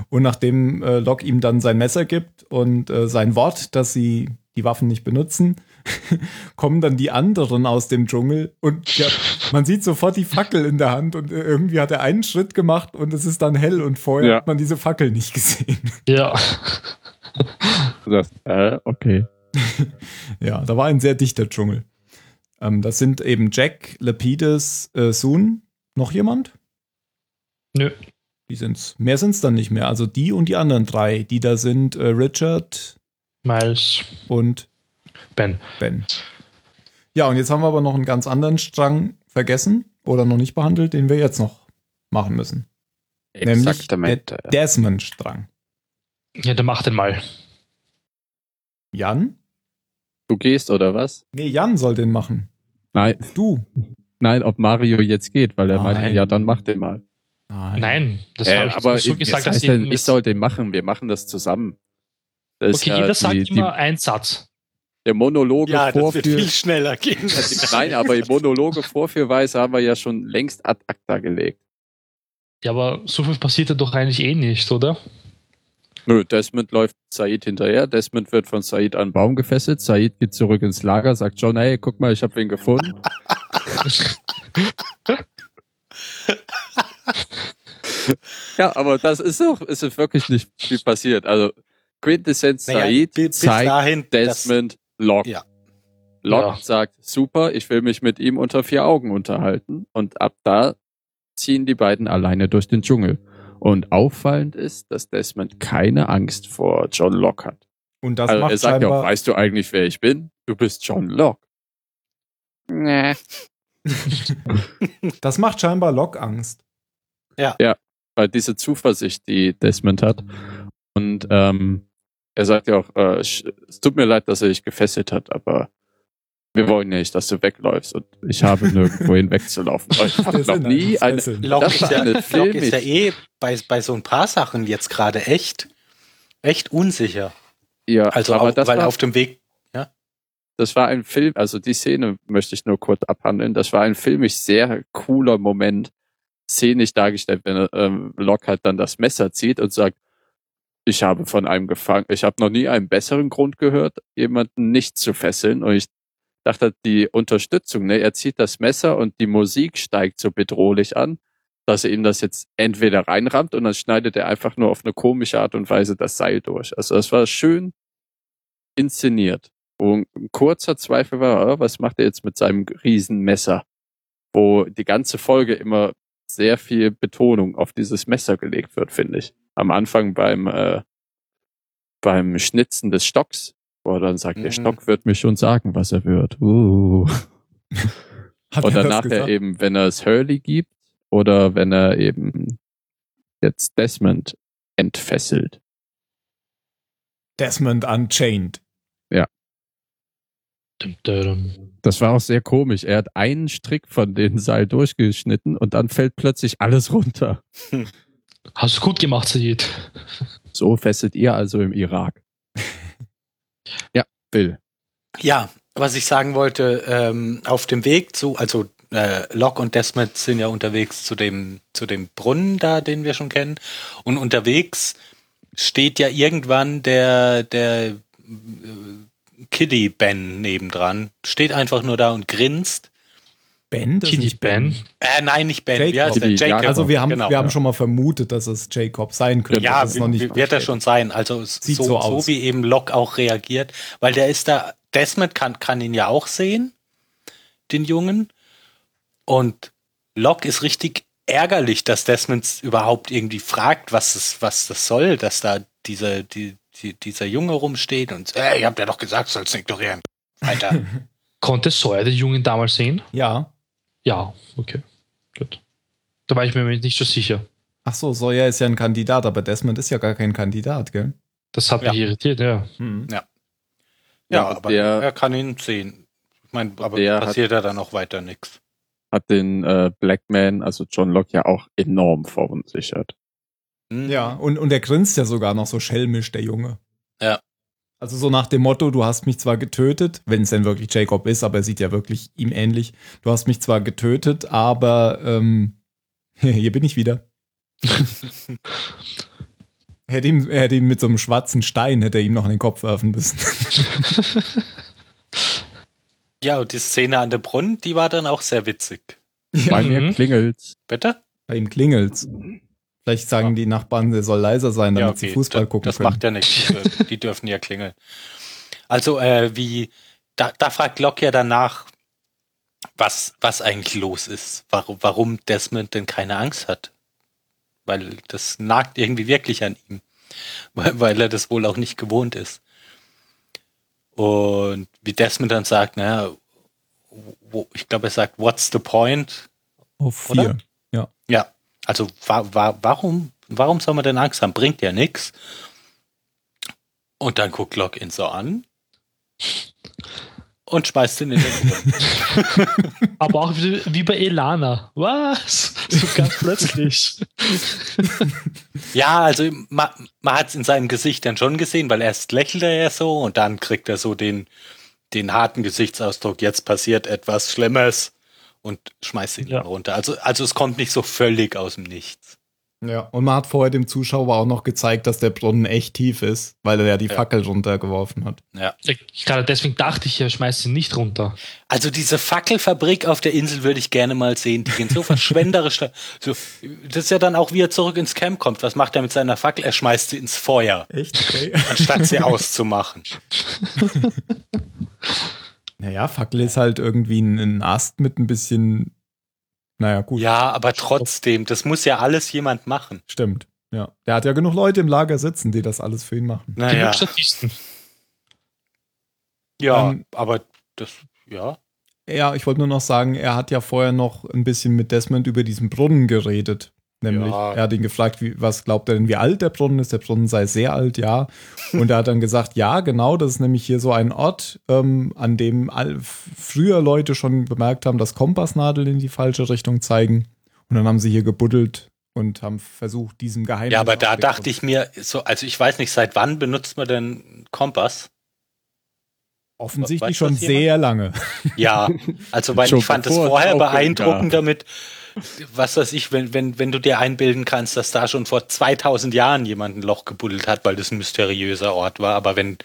B: Und nachdem äh, Locke ihm dann sein Messer gibt und äh, sein Wort, dass sie die Waffen nicht benutzen, kommen dann die anderen aus dem Dschungel und ja, man sieht sofort die Fackel in der Hand und äh, irgendwie hat er einen Schritt gemacht und es ist dann hell und vorher
C: Ja.
B: hat man diese Fackel nicht gesehen.
D: Ja.
C: Du sagst, äh, okay.
B: Ja, da war ein sehr dichter Dschungel. Ähm, das sind eben Jack, Lapidus, äh, Soon. Noch jemand?
D: Nö.
B: Die sind's. Mehr sind's dann nicht mehr. Also die und die anderen drei, die da sind, äh, Richard
D: Miles,
B: und
D: Ben.
B: Ben. Ja, und jetzt haben wir aber noch einen ganz anderen Strang vergessen oder noch nicht behandelt, den wir jetzt noch machen müssen. Nämlich der Desmond-Strang.
D: Ja, dann mach den mal.
B: Jan?
C: Du gehst oder was?
B: Nee, Jan soll den machen.
C: Nein,
B: Du.
C: nein, ob Mario jetzt geht, weil er
B: Nein.
C: meinte, ja, dann mach den mal.
D: Nein, das
C: Äh,
D: habe ich
C: aber
D: so
C: ich-
D: gesagt, dass
C: heißt denn,
D: ich,
C: ich soll den machen. Wir machen das zusammen. Das ist
D: Okay,
C: ja
D: jeder sagt
C: die, die,
D: immer einen Satz.
C: Der Monologe
A: Ja, das wird
C: Vorführ.
A: viel schneller gehen.
C: Nein, aber die Monologe Vorführweise haben wir ja schon längst ad acta gelegt.
D: Ja, aber so viel passiert ja doch eigentlich eh nicht, oder?
C: Nö, Desmond läuft Said hinterher. Desmond wird von Said an einen Baum gefesselt. Said geht zurück ins Lager, sagt John, hey, guck mal, ich habe wen gefunden. ja, aber das ist doch, ist wirklich nicht viel passiert. Also Quintessenz
A: Naja,
C: Said
A: bis- bis
C: zeigt
A: dahin,
C: Desmond Locke.
A: Ja.
C: Locke
D: Ja.
C: sagt, super, ich will mich mit ihm unter vier Augen unterhalten. Und ab da ziehen die beiden alleine durch den Dschungel. Und auffallend ist, dass Desmond keine Angst vor John Locke hat.
B: Und das
C: Also
B: macht
C: er sagt ja auch, weißt du eigentlich, wer ich bin? Du bist John Locke. Nee.
B: das macht scheinbar Locke Angst.
C: Weil diese Zuversicht, die Desmond hat. Und ähm, er sagt ja auch, äh, es tut mir leid, dass er dich gefesselt hat, aber wir wollen nicht, dass du wegläufst. Und ich habe nirgendwohin wegzulaufen. Weil Ich habe noch nie
B: Fesseln.
A: Locke ist, ja, ist ja eh bei, bei so ein paar Sachen jetzt gerade echt, echt unsicher.
C: ja,
A: Also
C: aber
A: auch,
C: das
A: weil
C: war,
A: auf dem Weg,
C: das war ein Film, also die Szene möchte ich nur kurz abhandeln. Das war ein filmisch sehr cooler Moment, szenisch dargestellt, wenn ähm, Locke halt dann das Messer zieht und sagt, ich habe von einem gefangen, ich habe noch nie einen besseren Grund gehört, jemanden nicht zu fesseln. Und ich dachte, die Unterstützung, ne, er zieht das Messer und die Musik steigt so bedrohlich an, dass er ihm das jetzt entweder reinrammt und dann schneidet er einfach nur auf eine komische Art und Weise das Seil durch. Also das war schön inszeniert. Und ein kurzer Zweifel war, oh, was macht er jetzt mit seinem Riesenmesser? Wo die ganze Folge immer sehr viel Betonung auf dieses Messer gelegt wird, finde ich. Am Anfang beim, äh, beim Schnitzen des Stocks, wo er dann sagt, der
A: Mhm.
C: Stock wird mir schon sagen, was er wird. Uh. Und danach
B: gesagt?
C: eben, wenn er es Hurley gibt oder wenn er eben jetzt Desmond entfesselt.
B: Desmond Unchained.
C: Das war auch sehr komisch. Er hat einen Strick von dem Seil durchgeschnitten und dann fällt plötzlich alles runter.
D: Hast du gut gemacht, Sayed.
C: So fesselt ihr also im Irak. ja, Bill.
A: Ja, was ich sagen wollte, ähm, auf dem Weg zu, also äh, Locke und Desmond sind ja unterwegs zu dem, zu dem Brunnen da, den wir schon kennen. Und unterwegs steht ja irgendwann der, der äh, Kiddy Ben nebendran. Steht einfach nur da und grinst.
B: Ben? Das nicht
D: Ben.
A: Äh, nein, nicht Ben.
B: Jacob.
A: Wie heißt der?
C: Kiddy,
A: Jacob.
C: ja,
B: Also wir haben,
A: genau.
B: wir haben schon mal vermutet, dass es Jacob sein könnte.
A: Ja,
B: das ist noch nicht
A: wird er schon sein. Also so,
B: Sieht so
A: so,
B: aus.
A: wie eben Locke auch reagiert, weil der ist da, Desmond kann, kann ihn ja auch sehen, den Jungen. Und Locke ist richtig ärgerlich, dass Desmond überhaupt irgendwie fragt, was es, was das soll, dass da dieser, die, die, dieser Junge rumsteht und, äh, ihr habt ja doch gesagt, sollst ignorieren. Weiter.
D: Konnte Sawyer den Jungen damals sehen?
B: Ja.
D: Ja, okay. Gut. Da war ich mir nicht so sicher.
B: Ach so, Sawyer ist ja ein Kandidat, aber Desmond ist ja gar kein Kandidat, gell?
D: Das hat
A: Ja.
D: mich irritiert, ja.
B: Hm.
A: ja,
C: Ja,
A: aber
C: der-
A: er kann ihn sehen. Ich meine, aber
C: Der hat-
A: passiert ja dann auch weiter nichts.
C: Hat den äh, Blackman, also John Locke, ja auch enorm verunsichert.
A: Hm?
B: Ja, und, und er grinst ja sogar noch so schelmisch, der Junge.
A: Ja.
B: Also so nach dem Motto, du hast mich zwar getötet, wenn es denn wirklich Jacob ist, aber er sieht ja wirklich ihm ähnlich. Du hast mich zwar getötet, aber ähm, hier bin ich wieder. er hätte ihm, er hätte ihm mit so einem schwarzen Stein, hätte er ihm noch in den Kopf werfen müssen.
A: Ja, und die Szene an dem Brunnen, die war dann auch sehr witzig.
C: Bei mir
D: Mhm.
C: klingelt's.
A: Bitte?
B: Bei ihm klingelt's. Vielleicht sagen die Nachbarn, der soll leiser sein, damit sie Fußball gucken
A: Das
B: können.
A: macht ja nichts. Die dür- die dürfen ja klingeln. Also, äh, wie, da, da fragt Locke ja danach, was, was eigentlich los ist. Warum, warum Desmond denn keine Angst hat. Weil das nagt irgendwie wirklich an ihm. Weil, weil er das wohl auch nicht gewohnt ist. Und wie Desmond dann sagt, naja, wo, ich glaube, er sagt, what's the point?
B: Auf
A: Oder?
B: vier. Ja.
A: Also wa wa warum, warum soll man denn Angst haben? Bringt ja nichts. Und dann guckt Locke ihn so an und schmeißt ihn in den Brunnen.
D: Aber auch wie, wie bei Elana. Was? So ganz plötzlich.
A: ja, also man, man hat es in seinem Gesicht dann schon gesehen, weil erst lächelt er ja so und dann kriegt er so den, den harten Gesichtsausdruck, jetzt passiert etwas Schlimmes und schmeißt ihn
D: Ja.
A: dann runter. Also, also es kommt nicht so völlig aus dem Nichts.
B: Ja, und man hat vorher dem Zuschauer auch noch gezeigt, dass der Brunnen echt tief ist, weil er ja die
A: Ja.
B: Fackel runtergeworfen hat.
A: Ja.
D: Gerade deswegen dachte ich, er schmeißt ihn nicht runter.
A: Also diese Fackelfabrik auf der Insel würde ich gerne mal sehen. Die gehen so verschwenderisch. So, das ist ja dann auch, wie er zurück ins Camp kommt. Was macht er mit seiner Fackel? Er schmeißt sie ins Feuer,
B: Echt? Okay.
A: anstatt sie auszumachen.
B: naja, Fackel ist halt irgendwie ein, ein Ast mit ein bisschen. Naja, gut.
A: Ja, aber trotzdem, das muss ja alles jemand machen.
B: Stimmt. Ja. Der hat ja genug Leute im Lager sitzen, die das alles für ihn machen.
A: Naja,
D: Genug Statisten.
A: ja,
B: Ähm,
A: aber das, ja.
B: Ja, ich wollte nur noch sagen, er hat ja vorher noch ein bisschen mit Desmond über diesen Brunnen geredet. Nämlich,
A: Ja.
B: er hat ihn gefragt, wie, was glaubt er denn, wie alt der Brunnen ist? Der Brunnen sei sehr alt, ja. Und er hat dann gesagt, ja, genau, das ist nämlich hier so ein Ort, ähm, an dem all, früher Leute schon bemerkt haben, dass Kompassnadeln in die falsche Richtung zeigen. Und dann haben sie hier gebuddelt und haben versucht, diesem Geheimnis.
A: Ja, aber da dachte ich mir, so, also ich weiß nicht, seit wann benutzt man denn Kompass?
B: offensichtlich
A: weiß
B: schon sehr lange.
A: Ja, also weil
C: Schon
A: ich fand es vorher beeindruckend damit, was weiß ich, wenn, wenn, wenn du dir einbilden kannst, dass da schon vor 2000 Jahren jemand ein Loch gebuddelt hat, weil das ein mysteriöser Ort war, aber wenn,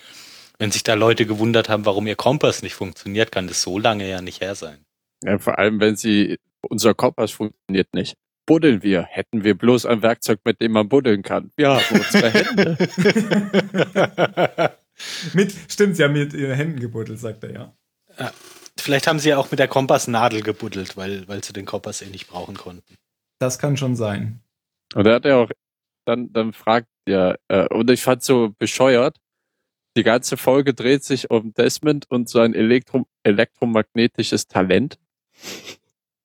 A: wenn sich da Leute gewundert haben, warum ihr Kompass nicht funktioniert, kann das so lange ja nicht her sein.
C: Ja, vor allem, wenn sie, unser Kompass funktioniert nicht. Buddeln wir. Hätten wir bloß ein Werkzeug, mit dem man buddeln kann. Wir haben unsere Hände.
B: mit, stimmt, sie haben mit ihren Händen gebuddelt, sagt er ja.
A: Vielleicht haben sie ja auch mit der Kompassnadel gebuddelt, weil, weil sie den Kompass eh nicht brauchen konnten.
B: Das kann schon sein.
C: Und er hat ja auch, dann, dann fragt ja, äh, und ich fand so bescheuert, die ganze Folge dreht sich um Desmond und sein Elektro elektromagnetisches Talent.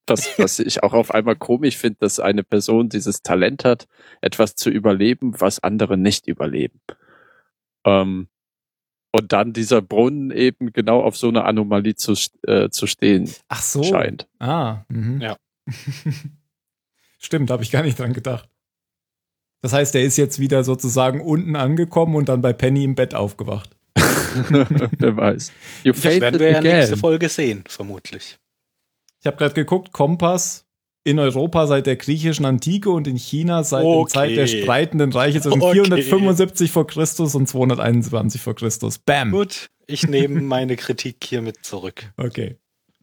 C: Was, was ich auch auf einmal komisch finde, dass eine Person dieses Talent hat, etwas zu überleben, was andere nicht überleben. Ähm, und dann dieser Brunnen eben genau auf so eine Anomalie zu, äh, zu stehen
B: Ach so.
C: scheint.
B: Ah, mhm.
A: Ja.
B: Stimmt, habe ich gar nicht dran gedacht. Das heißt, er ist jetzt wieder sozusagen unten angekommen und dann bei Penny im Bett aufgewacht.
C: Wer weiß. You
A: Das werden wir ja nächste Folge sehen, vermutlich.
B: Ich habe gerade geguckt, Kompass in Europa seit der griechischen Antike und in China seit der
A: Okay.
B: Zeit der streitenden Reiche zwischen
A: Okay.
B: 475 vor Christus und 221 vor Christus. Bam.
A: Gut, ich nehme meine Kritik hiermit zurück.
B: Okay.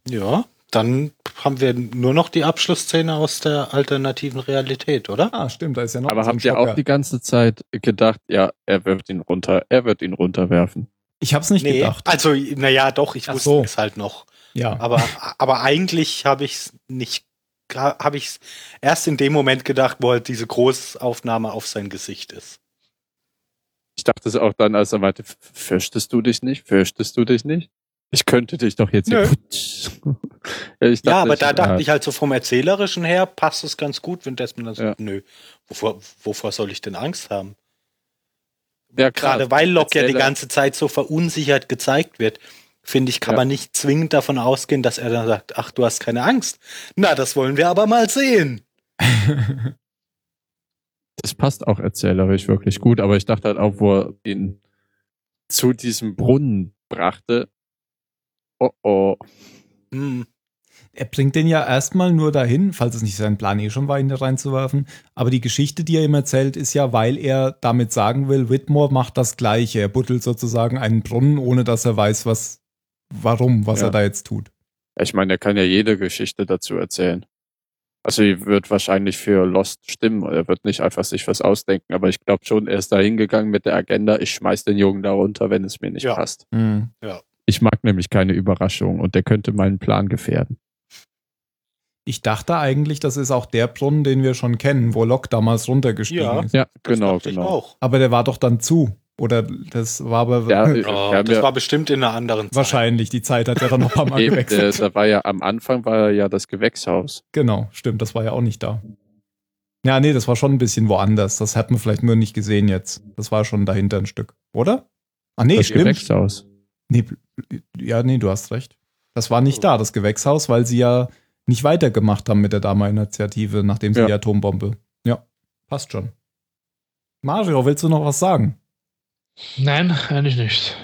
A: Ja, dann haben wir nur noch die Abschlussszene aus der alternativen Realität, oder?
B: Ah, stimmt, da ist ja noch
C: Aber
B: so
C: habt ihr
B: Schocker.
C: auch die ganze Zeit gedacht, ja, er wirft ihn runter, er wird ihn runterwerfen.
B: Ich hab's nicht gedacht.
A: also, naja, doch, ich
B: Ach
A: wusste
B: so.
A: es halt noch.
B: Ja.
A: Aber, aber eigentlich habe ich es nicht, habe ich es erst in dem Moment gedacht, wo halt diese Großaufnahme auf sein Gesicht ist.
C: Ich dachte es auch dann, als er meinte, "F- fürchtest du dich nicht? Fürchtest du dich nicht? Ich könnte dich doch jetzt hier. ja, ich
A: ja, aber
C: ich-
A: da dachte
C: ah,
A: ich halt so vom Erzählerischen her passt es ganz gut, wenn Desmond dann sagt,
C: Ja.
A: nö, wovor, wovor soll ich denn Angst haben?
C: ja, klar,
A: Gerade weil Locke ja die ganze Zeit so verunsichert gezeigt wird, finde ich, kann
C: Ja.
A: man nicht zwingend davon ausgehen, dass er dann sagt, ach, du hast keine Angst. Na, das wollen wir aber mal sehen.
C: Das passt auch erzählerisch wirklich gut, aber ich dachte halt auch, wo er ihn zu diesem Brunnen brachte. Oh oh.
A: Hm.
B: Er bringt den ja erstmal nur dahin, falls es nicht sein Plan eh schon war, ihn da reinzuwerfen. Aber die Geschichte, die er ihm erzählt, ist ja, weil er damit sagen will, Whitmore macht das Gleiche. Er buddelt sozusagen einen Brunnen, ohne dass er weiß, was, warum, was
C: Ja.
B: er da jetzt tut.
C: Ich meine, er kann ja jede Geschichte dazu erzählen. Also, die wird wahrscheinlich für Lost stimmen. Er wird nicht einfach sich was ausdenken, aber ich glaube schon, er ist da hingegangen mit der Agenda, ich schmeiß den Jungen da runter, wenn es mir nicht
A: Ja.
C: passt.
B: Mhm.
C: Ich mag nämlich keine Überraschung und der könnte meinen Plan gefährden.
B: Ich dachte eigentlich, das ist auch der Brunnen, den wir schon kennen, wo Locke damals runtergestiegen
A: Ja.
B: ist.
C: Ja,
A: Das
C: genau, genau.
A: auch.
B: Aber der war doch dann zu. Oder das war aber
C: Ja,
A: Oh, das
C: ja-
A: war bestimmt in einer anderen Zeit.
B: wahrscheinlich. Die Zeit hat er dann noch ein paar Mal gewechselt.
C: da war ja am Anfang war ja das Gewächshaus.
B: Genau, stimmt, das war ja auch nicht da. Ja, nee, das war schon ein bisschen woanders. Das hat man vielleicht nur nicht gesehen jetzt. Das war schon dahinter ein Stück, oder? Ah, nee,
C: das
B: stimmt.
C: Gewächshaus.
B: Nee, ja, nee, du hast recht. Das war nicht da, das Gewächshaus, weil sie ja nicht weitergemacht haben mit der Dama-Initiative, nachdem sie
C: Ja.
B: die Atombombe. Ja, passt schon. Mario, willst du noch was sagen?
D: Nein, eigentlich nicht.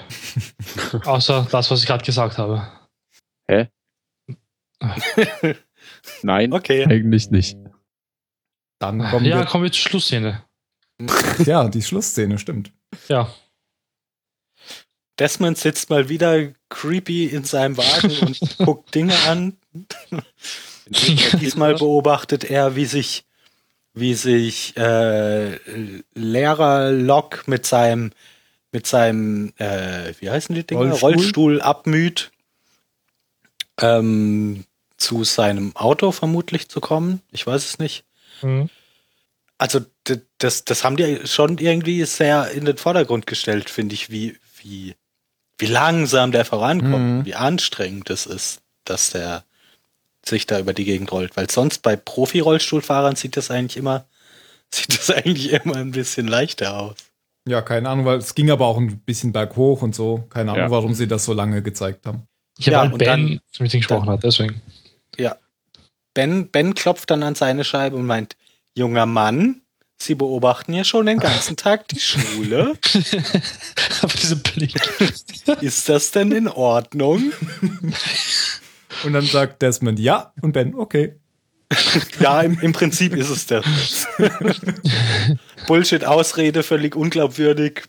D: Außer das, was ich gerade gesagt habe.
C: Nein,
A: Okay.
C: eigentlich nicht.
B: Dann kommen
D: Ja,
B: wir.
D: kommen wir zur Schlussszene.
B: Ja, die Schlussszene, stimmt.
D: Ja.
A: Desmond sitzt mal wieder creepy in seinem Wagen und guckt Dinge an. Diesmal beobachtet er, wie sich, wie sich äh, Lehrer Locke mit seinem, mit seinem, äh, wie heißen die Dinger?
B: Rollstuhl?
A: Rollstuhl, abmüht, ähm, zu seinem Auto vermutlich zu kommen. Ich weiß es nicht.
D: Mhm.
A: Also das, das haben die schon irgendwie sehr in den Vordergrund gestellt, finde ich, wie, wie, wie langsam der vorankommt,
B: Mhm.
A: wie anstrengend es ist, dass der sich da über die Gegend rollt. Weil sonst bei Profi-Rollstuhlfahrern sieht das eigentlich immer, sieht das eigentlich immer ein bisschen leichter aus.
B: Ja, keine Ahnung, weil es ging aber auch ein bisschen berghoch und so. Keine Ahnung,
C: Ja.
B: warum sie das so lange gezeigt haben.
D: Ja,
A: Ja,
D: weil
A: und
D: Ben
A: dann-
D: mit ihm gesprochen hat, deswegen.
A: Ben, ben klopft dann an seine Scheibe und meint, junger Mann, Sie beobachten ja schon den ganzen Tag die Schule.
D: Aber diese Blick.
A: Ist das denn in Ordnung?
B: Und dann sagt Desmond ja und Ben, okay.
A: Ja, im, im Prinzip ist es das. Bullshit-Ausrede, völlig unglaubwürdig.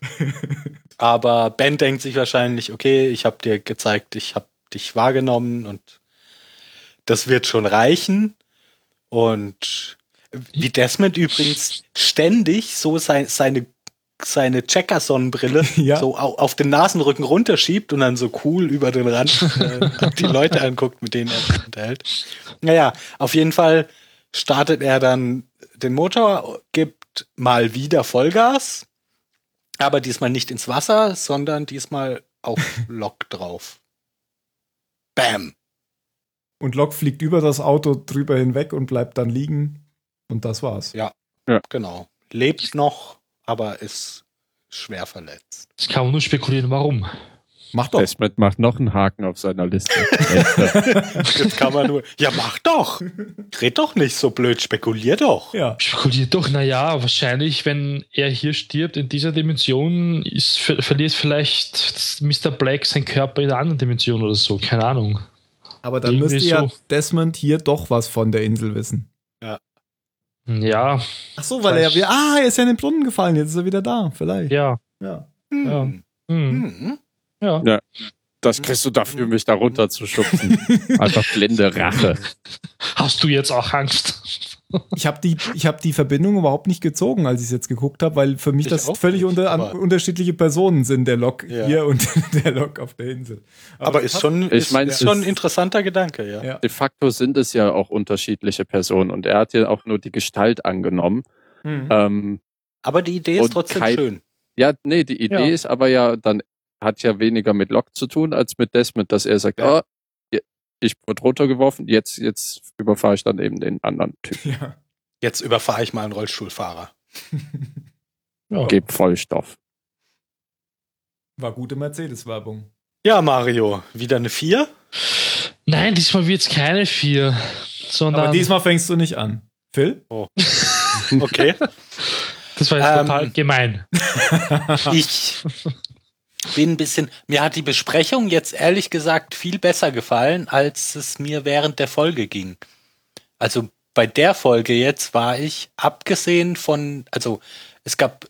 A: Aber Ben denkt sich wahrscheinlich, okay, ich habe dir gezeigt, ich habe dich wahrgenommen und das wird schon reichen. Und wie Desmond übrigens ständig so sein, seine seine Checker-Sonnenbrille
B: Ja.
A: so au- auf den Nasenrücken runterschiebt und dann so cool über den Rand äh, die Leute anguckt, mit denen er sich unterhält. Naja, auf jeden Fall startet er dann den Motor, gibt mal wieder Vollgas, aber diesmal nicht ins Wasser, sondern diesmal auf Lok drauf. Bam.
B: Und Locke fliegt über das Auto drüber hinweg und bleibt dann liegen. Und das war's.
A: Ja. Genau. Lebt noch, aber ist schwer verletzt.
D: Das kann man nur spekulieren, warum.
B: Mach doch.
C: Desmond macht noch einen Haken auf seiner Liste.
A: Jetzt kann man nur. Ja, mach doch! Red doch nicht so blöd, spekulier doch.
B: Ja.
D: Spekuliert doch, naja, wahrscheinlich, wenn er hier stirbt in dieser Dimension, ist, ver verliert vielleicht Mr. Black seinen Körper in einer anderen Dimension oder so. Keine Ahnung.
B: Aber dann
D: Irgendwie
B: müsste ja
D: so.
B: Desmond hier doch was von der Insel wissen.
D: Ja,
B: Ach so, weil er wieder, ah, er ist ja in den Brunnen gefallen, jetzt ist er wieder da, vielleicht.
D: ja.
B: Ja.
D: Ja.
A: Hm.
D: Hm.
A: Hm.
D: ja.
C: Das kriegst du dafür, mich da runter zu schubsen. Einfach blinde Rache.
D: Hast du jetzt auch Angst?
B: Ich habe die, ich hab die Verbindung überhaupt nicht gezogen, als ich es jetzt geguckt habe, weil für mich
A: Ich
B: das völlig
A: nicht,
B: unter, an,
A: aber-
B: unterschiedliche Personen sind, der Lok
A: Ja.
B: hier und der Lok auf der Insel.
A: Aber
B: das
A: ist schon,
C: Ich
A: ist,
C: mein,
A: ist schon ein interessanter Gedanke, ja.
B: Ja.
C: De facto sind es ja auch unterschiedliche Personen und er hat ja auch nur die Gestalt angenommen.
B: Mhm.
C: Ähm,
A: Aber die Idee ist trotzdem
C: kein-
A: schön.
C: Ja, nee, die Idee
A: Ja.
C: ist aber ja dann, hat ja weniger mit Locke zu tun als mit Desmond, dass er sagt,
A: Ja.
C: oh, ich wurde runtergeworfen, jetzt, jetzt überfahre ich dann eben den anderen Typ.
B: Ja.
A: Jetzt überfahre ich mal einen Rollstuhlfahrer.
D: Ja.
C: Gib Vollstoff.
B: War gute Mercedes-Werbung.
A: Ja, Mario, wieder eine 4?
D: Nein, diesmal wird es keine vier, sondern
B: Aber diesmal fängst du nicht an. Phil?
A: Okay.
D: das war jetzt
A: Ähm,
D: total gemein.
A: ich bin ein bisschen, mir hat die Besprechung jetzt ehrlich gesagt viel besser gefallen, als es mir während der Folge ging. Also bei der Folge jetzt war ich, abgesehen von, also es gab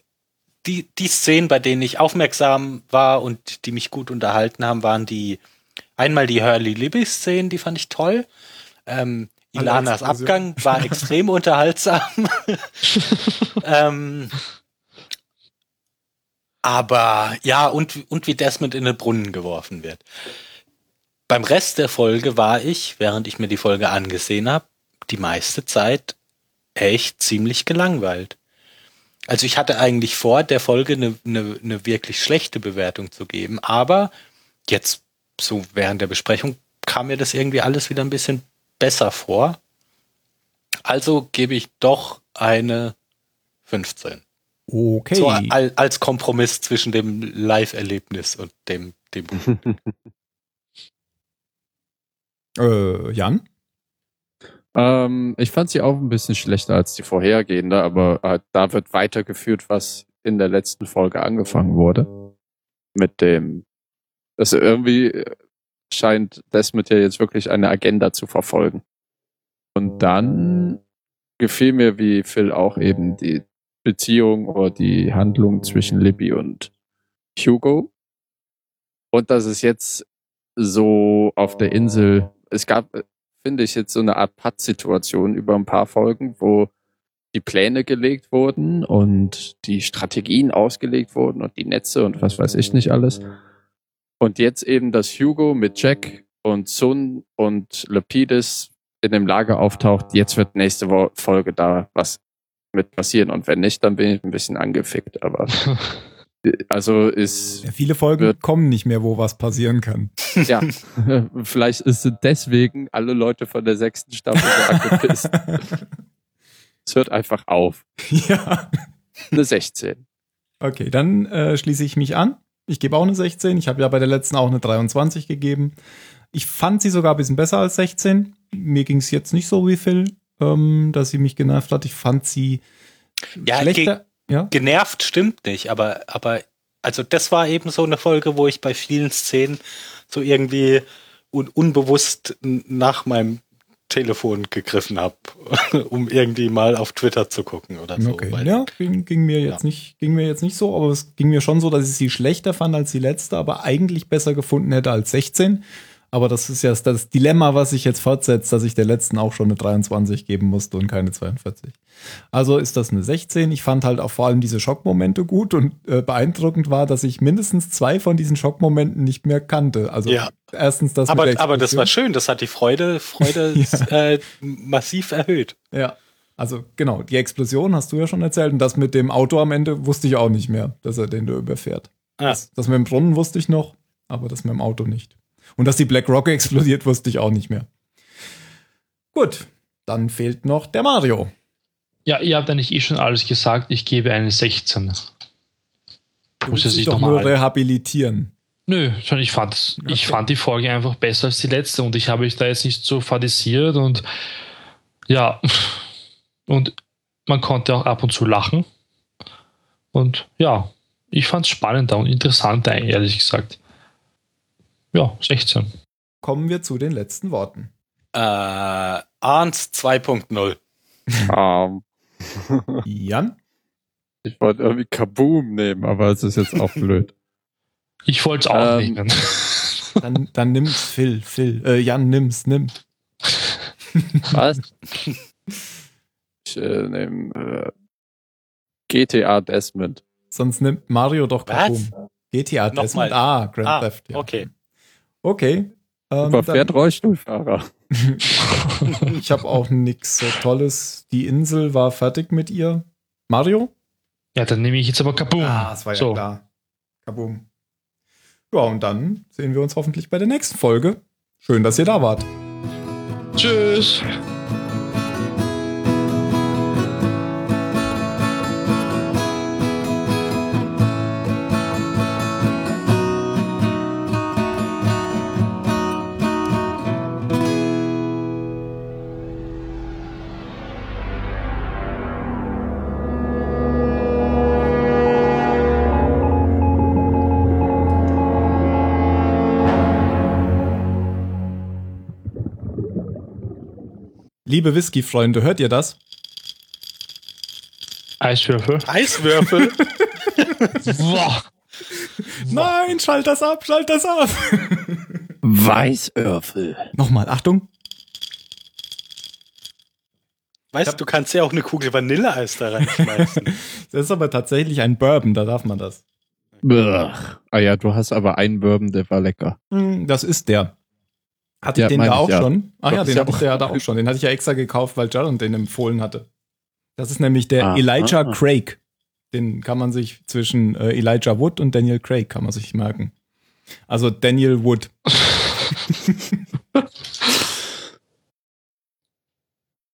A: die, die Szenen, bei denen ich aufmerksam war und die mich gut unterhalten haben, waren die, einmal die Hurley-Libby-Szenen, die fand ich toll. Ähm, Ilanas. Abgang war extrem unterhaltsam. ähm, aber ja, und, und wie Desmond in den Brunnen geworfen wird. Beim Rest der Folge war ich, während ich mir die Folge angesehen habe, die meiste Zeit echt ziemlich gelangweilt. Also ich hatte eigentlich vor, der Folge eine, eine, eine wirklich schlechte Bewertung zu geben, aber jetzt so während der Besprechung kam mir das irgendwie alles wieder ein bisschen besser vor. Also gebe ich doch eine 15.
B: Okay.
A: So al, als Kompromiss zwischen dem Live-Erlebnis und dem, dem
B: äh, Jan?
C: Ähm, ich fand sie auch ein bisschen schlechter als die vorhergehende, aber äh, da wird weitergeführt, was in der letzten Folge angefangen wurde. Mit dem, dass irgendwie scheint Desmond ja jetzt wirklich eine Agenda zu verfolgen. Und dann gefiel mir, wie Phil auch eben die Beziehung oder die Handlung zwischen Libby und Hugo. Und dass es jetzt so auf der Insel, es gab, finde ich, jetzt so eine Art Patt-Situation über ein paar Folgen, wo die Pläne gelegt wurden und die Strategien ausgelegt wurden und die Netze und was weiß ich nicht alles. Und jetzt eben, dass Hugo mit Jack und Sun und Lapidus in dem Lager auftaucht, jetzt wird nächste Folge da was mit passieren. Und wenn nicht, dann bin ich ein bisschen angefickt. Aber also ist
B: Ja, viele Folgen
C: Wird-
B: kommen nicht mehr, wo was passieren kann.
C: ja, vielleicht ist sind deswegen alle Leute von der sechsten Staffel so angepisst. Es hört einfach auf.
B: ja.
C: Eine 16.
B: Okay, dann äh, schließe ich mich an. Ich gebe auch eine 16. Ich habe ja bei der letzten auch eine 23 gegeben. Ich fand sie sogar ein bisschen besser als 16. Mir ging es jetzt nicht so wie Phil, ähm, dass sie mich genervt hat. Ich fand sie
A: Ja,
B: schlechter. Ja,
A: genervt stimmt nicht, aber, aber, also das war eben so eine Folge, wo ich bei vielen Szenen so irgendwie un unbewusst nach meinem Telefon gegriffen habe, um irgendwie mal auf Twitter zu gucken oder so.
B: okay.
A: weil-
B: Ja, ging, ging mir jetzt
A: Ja.
B: nicht, ging mir jetzt nicht so, aber es ging mir schon so, dass ich sie schlechter fand als die letzte, aber eigentlich besser gefunden hätte als 16. Aber das ist ja das, Dilemma, was sich jetzt fortsetzt, dass ich der letzten auch schon eine 23 geben musste und keine 42. Also ist das eine 16. Ich fand halt auch vor allem diese Schockmomente gut und äh, beeindruckend war, dass ich mindestens zwei von diesen Schockmomenten nicht mehr kannte. Also
A: Ja.
B: erstens das
A: aber, aber das war schön, das hat die Freude, Freude äh, massiv erhöht.
B: Ja. Also genau, die Explosion hast du ja schon erzählt und das mit dem Auto am Ende wusste ich auch nicht mehr, dass er den da überfährt.
A: Ja.
B: Das, das mit dem Brunnen wusste ich noch, aber das mit dem Auto nicht. Und dass die Black Rock explodiert, wusste ich auch nicht mehr. Gut, dann fehlt noch der Mario.
D: Ja, ihr habt eigentlich eh schon alles gesagt. Ich gebe eine 16.
B: Du
D: Muss
B: musst
D: er
B: dich
D: sich
B: doch nur rehabilitieren.
D: Nö, schon ich fand, ich
B: Okay.
D: fand die Folge einfach besser als die letzte und ich habe mich da jetzt nicht so fadisiert und ja, und man konnte auch ab und zu lachen. Und ja, ich fand es spannender und interessanter, ehrlich gesagt. Ja, 16.
B: Kommen wir zu den letzten Worten.
A: Äh, Arns 2.0.
C: Ähm,
B: Jan?
C: ich wollte irgendwie Kaboom nehmen, aber es ist jetzt auch blöd.
D: Ich wollte es auch
C: Ähm,
D: nehmen.
B: Dann, dann nimm's Phil, Phil. Äh, Jan, nimm's, nimm.
C: Was? Ich äh, nehme äh, GTA Desmond.
B: Sonst nimmt Mario doch
A: Was?
B: Kaboom. GTA
A: Nochmal.
B: Desmond. Ah, Grand
A: Ah,
B: Theft. Ja.
A: okay.
B: Okay. Ähm,
C: Überfährt Rollstuhlfahrer.
B: ich habe auch nix so Tolles. Die Insel war fertig mit ihr. Mario?
D: Ja, dann nehme ich jetzt aber Kaboom.
B: Ah, das war ja
D: so.
B: klar. Kaboom. Ja, und dann sehen wir uns hoffentlich bei der nächsten Folge. Schön, dass ihr da wart.
D: Tschüss.
B: Liebe Whisky-Freunde, hört ihr das?
D: Eiswürfel.
A: Eiswürfel?
D: Boah.
B: Nein, schalt das ab, schalt das ab.
C: Weißwürfel.
B: Nochmal, Achtung.
A: Weißt du, du kannst ja auch eine Kugel Vanilleeis da reinschmeißen.
B: Das ist aber tatsächlich ein Bourbon, da darf man das.
C: Ugh. Ah ja, du hast aber einen Bourbon, der war lecker.
B: Hm, Das ist der. Hatte
C: Ja,
B: ich den da
C: ich,
B: auch
C: ja.
B: schon? Ach
C: Doch,
B: ja, den hatte ich
C: auch-
B: ja da auch schon. Den hatte ich ja extra gekauft, weil Jaron den empfohlen hatte. Das ist nämlich der
C: Ah,
B: Elijah
C: ah.
B: Craig. Den kann man sich zwischen äh, Elijah Wood und Daniel Craig kann man sich merken. Also Daniel Wood.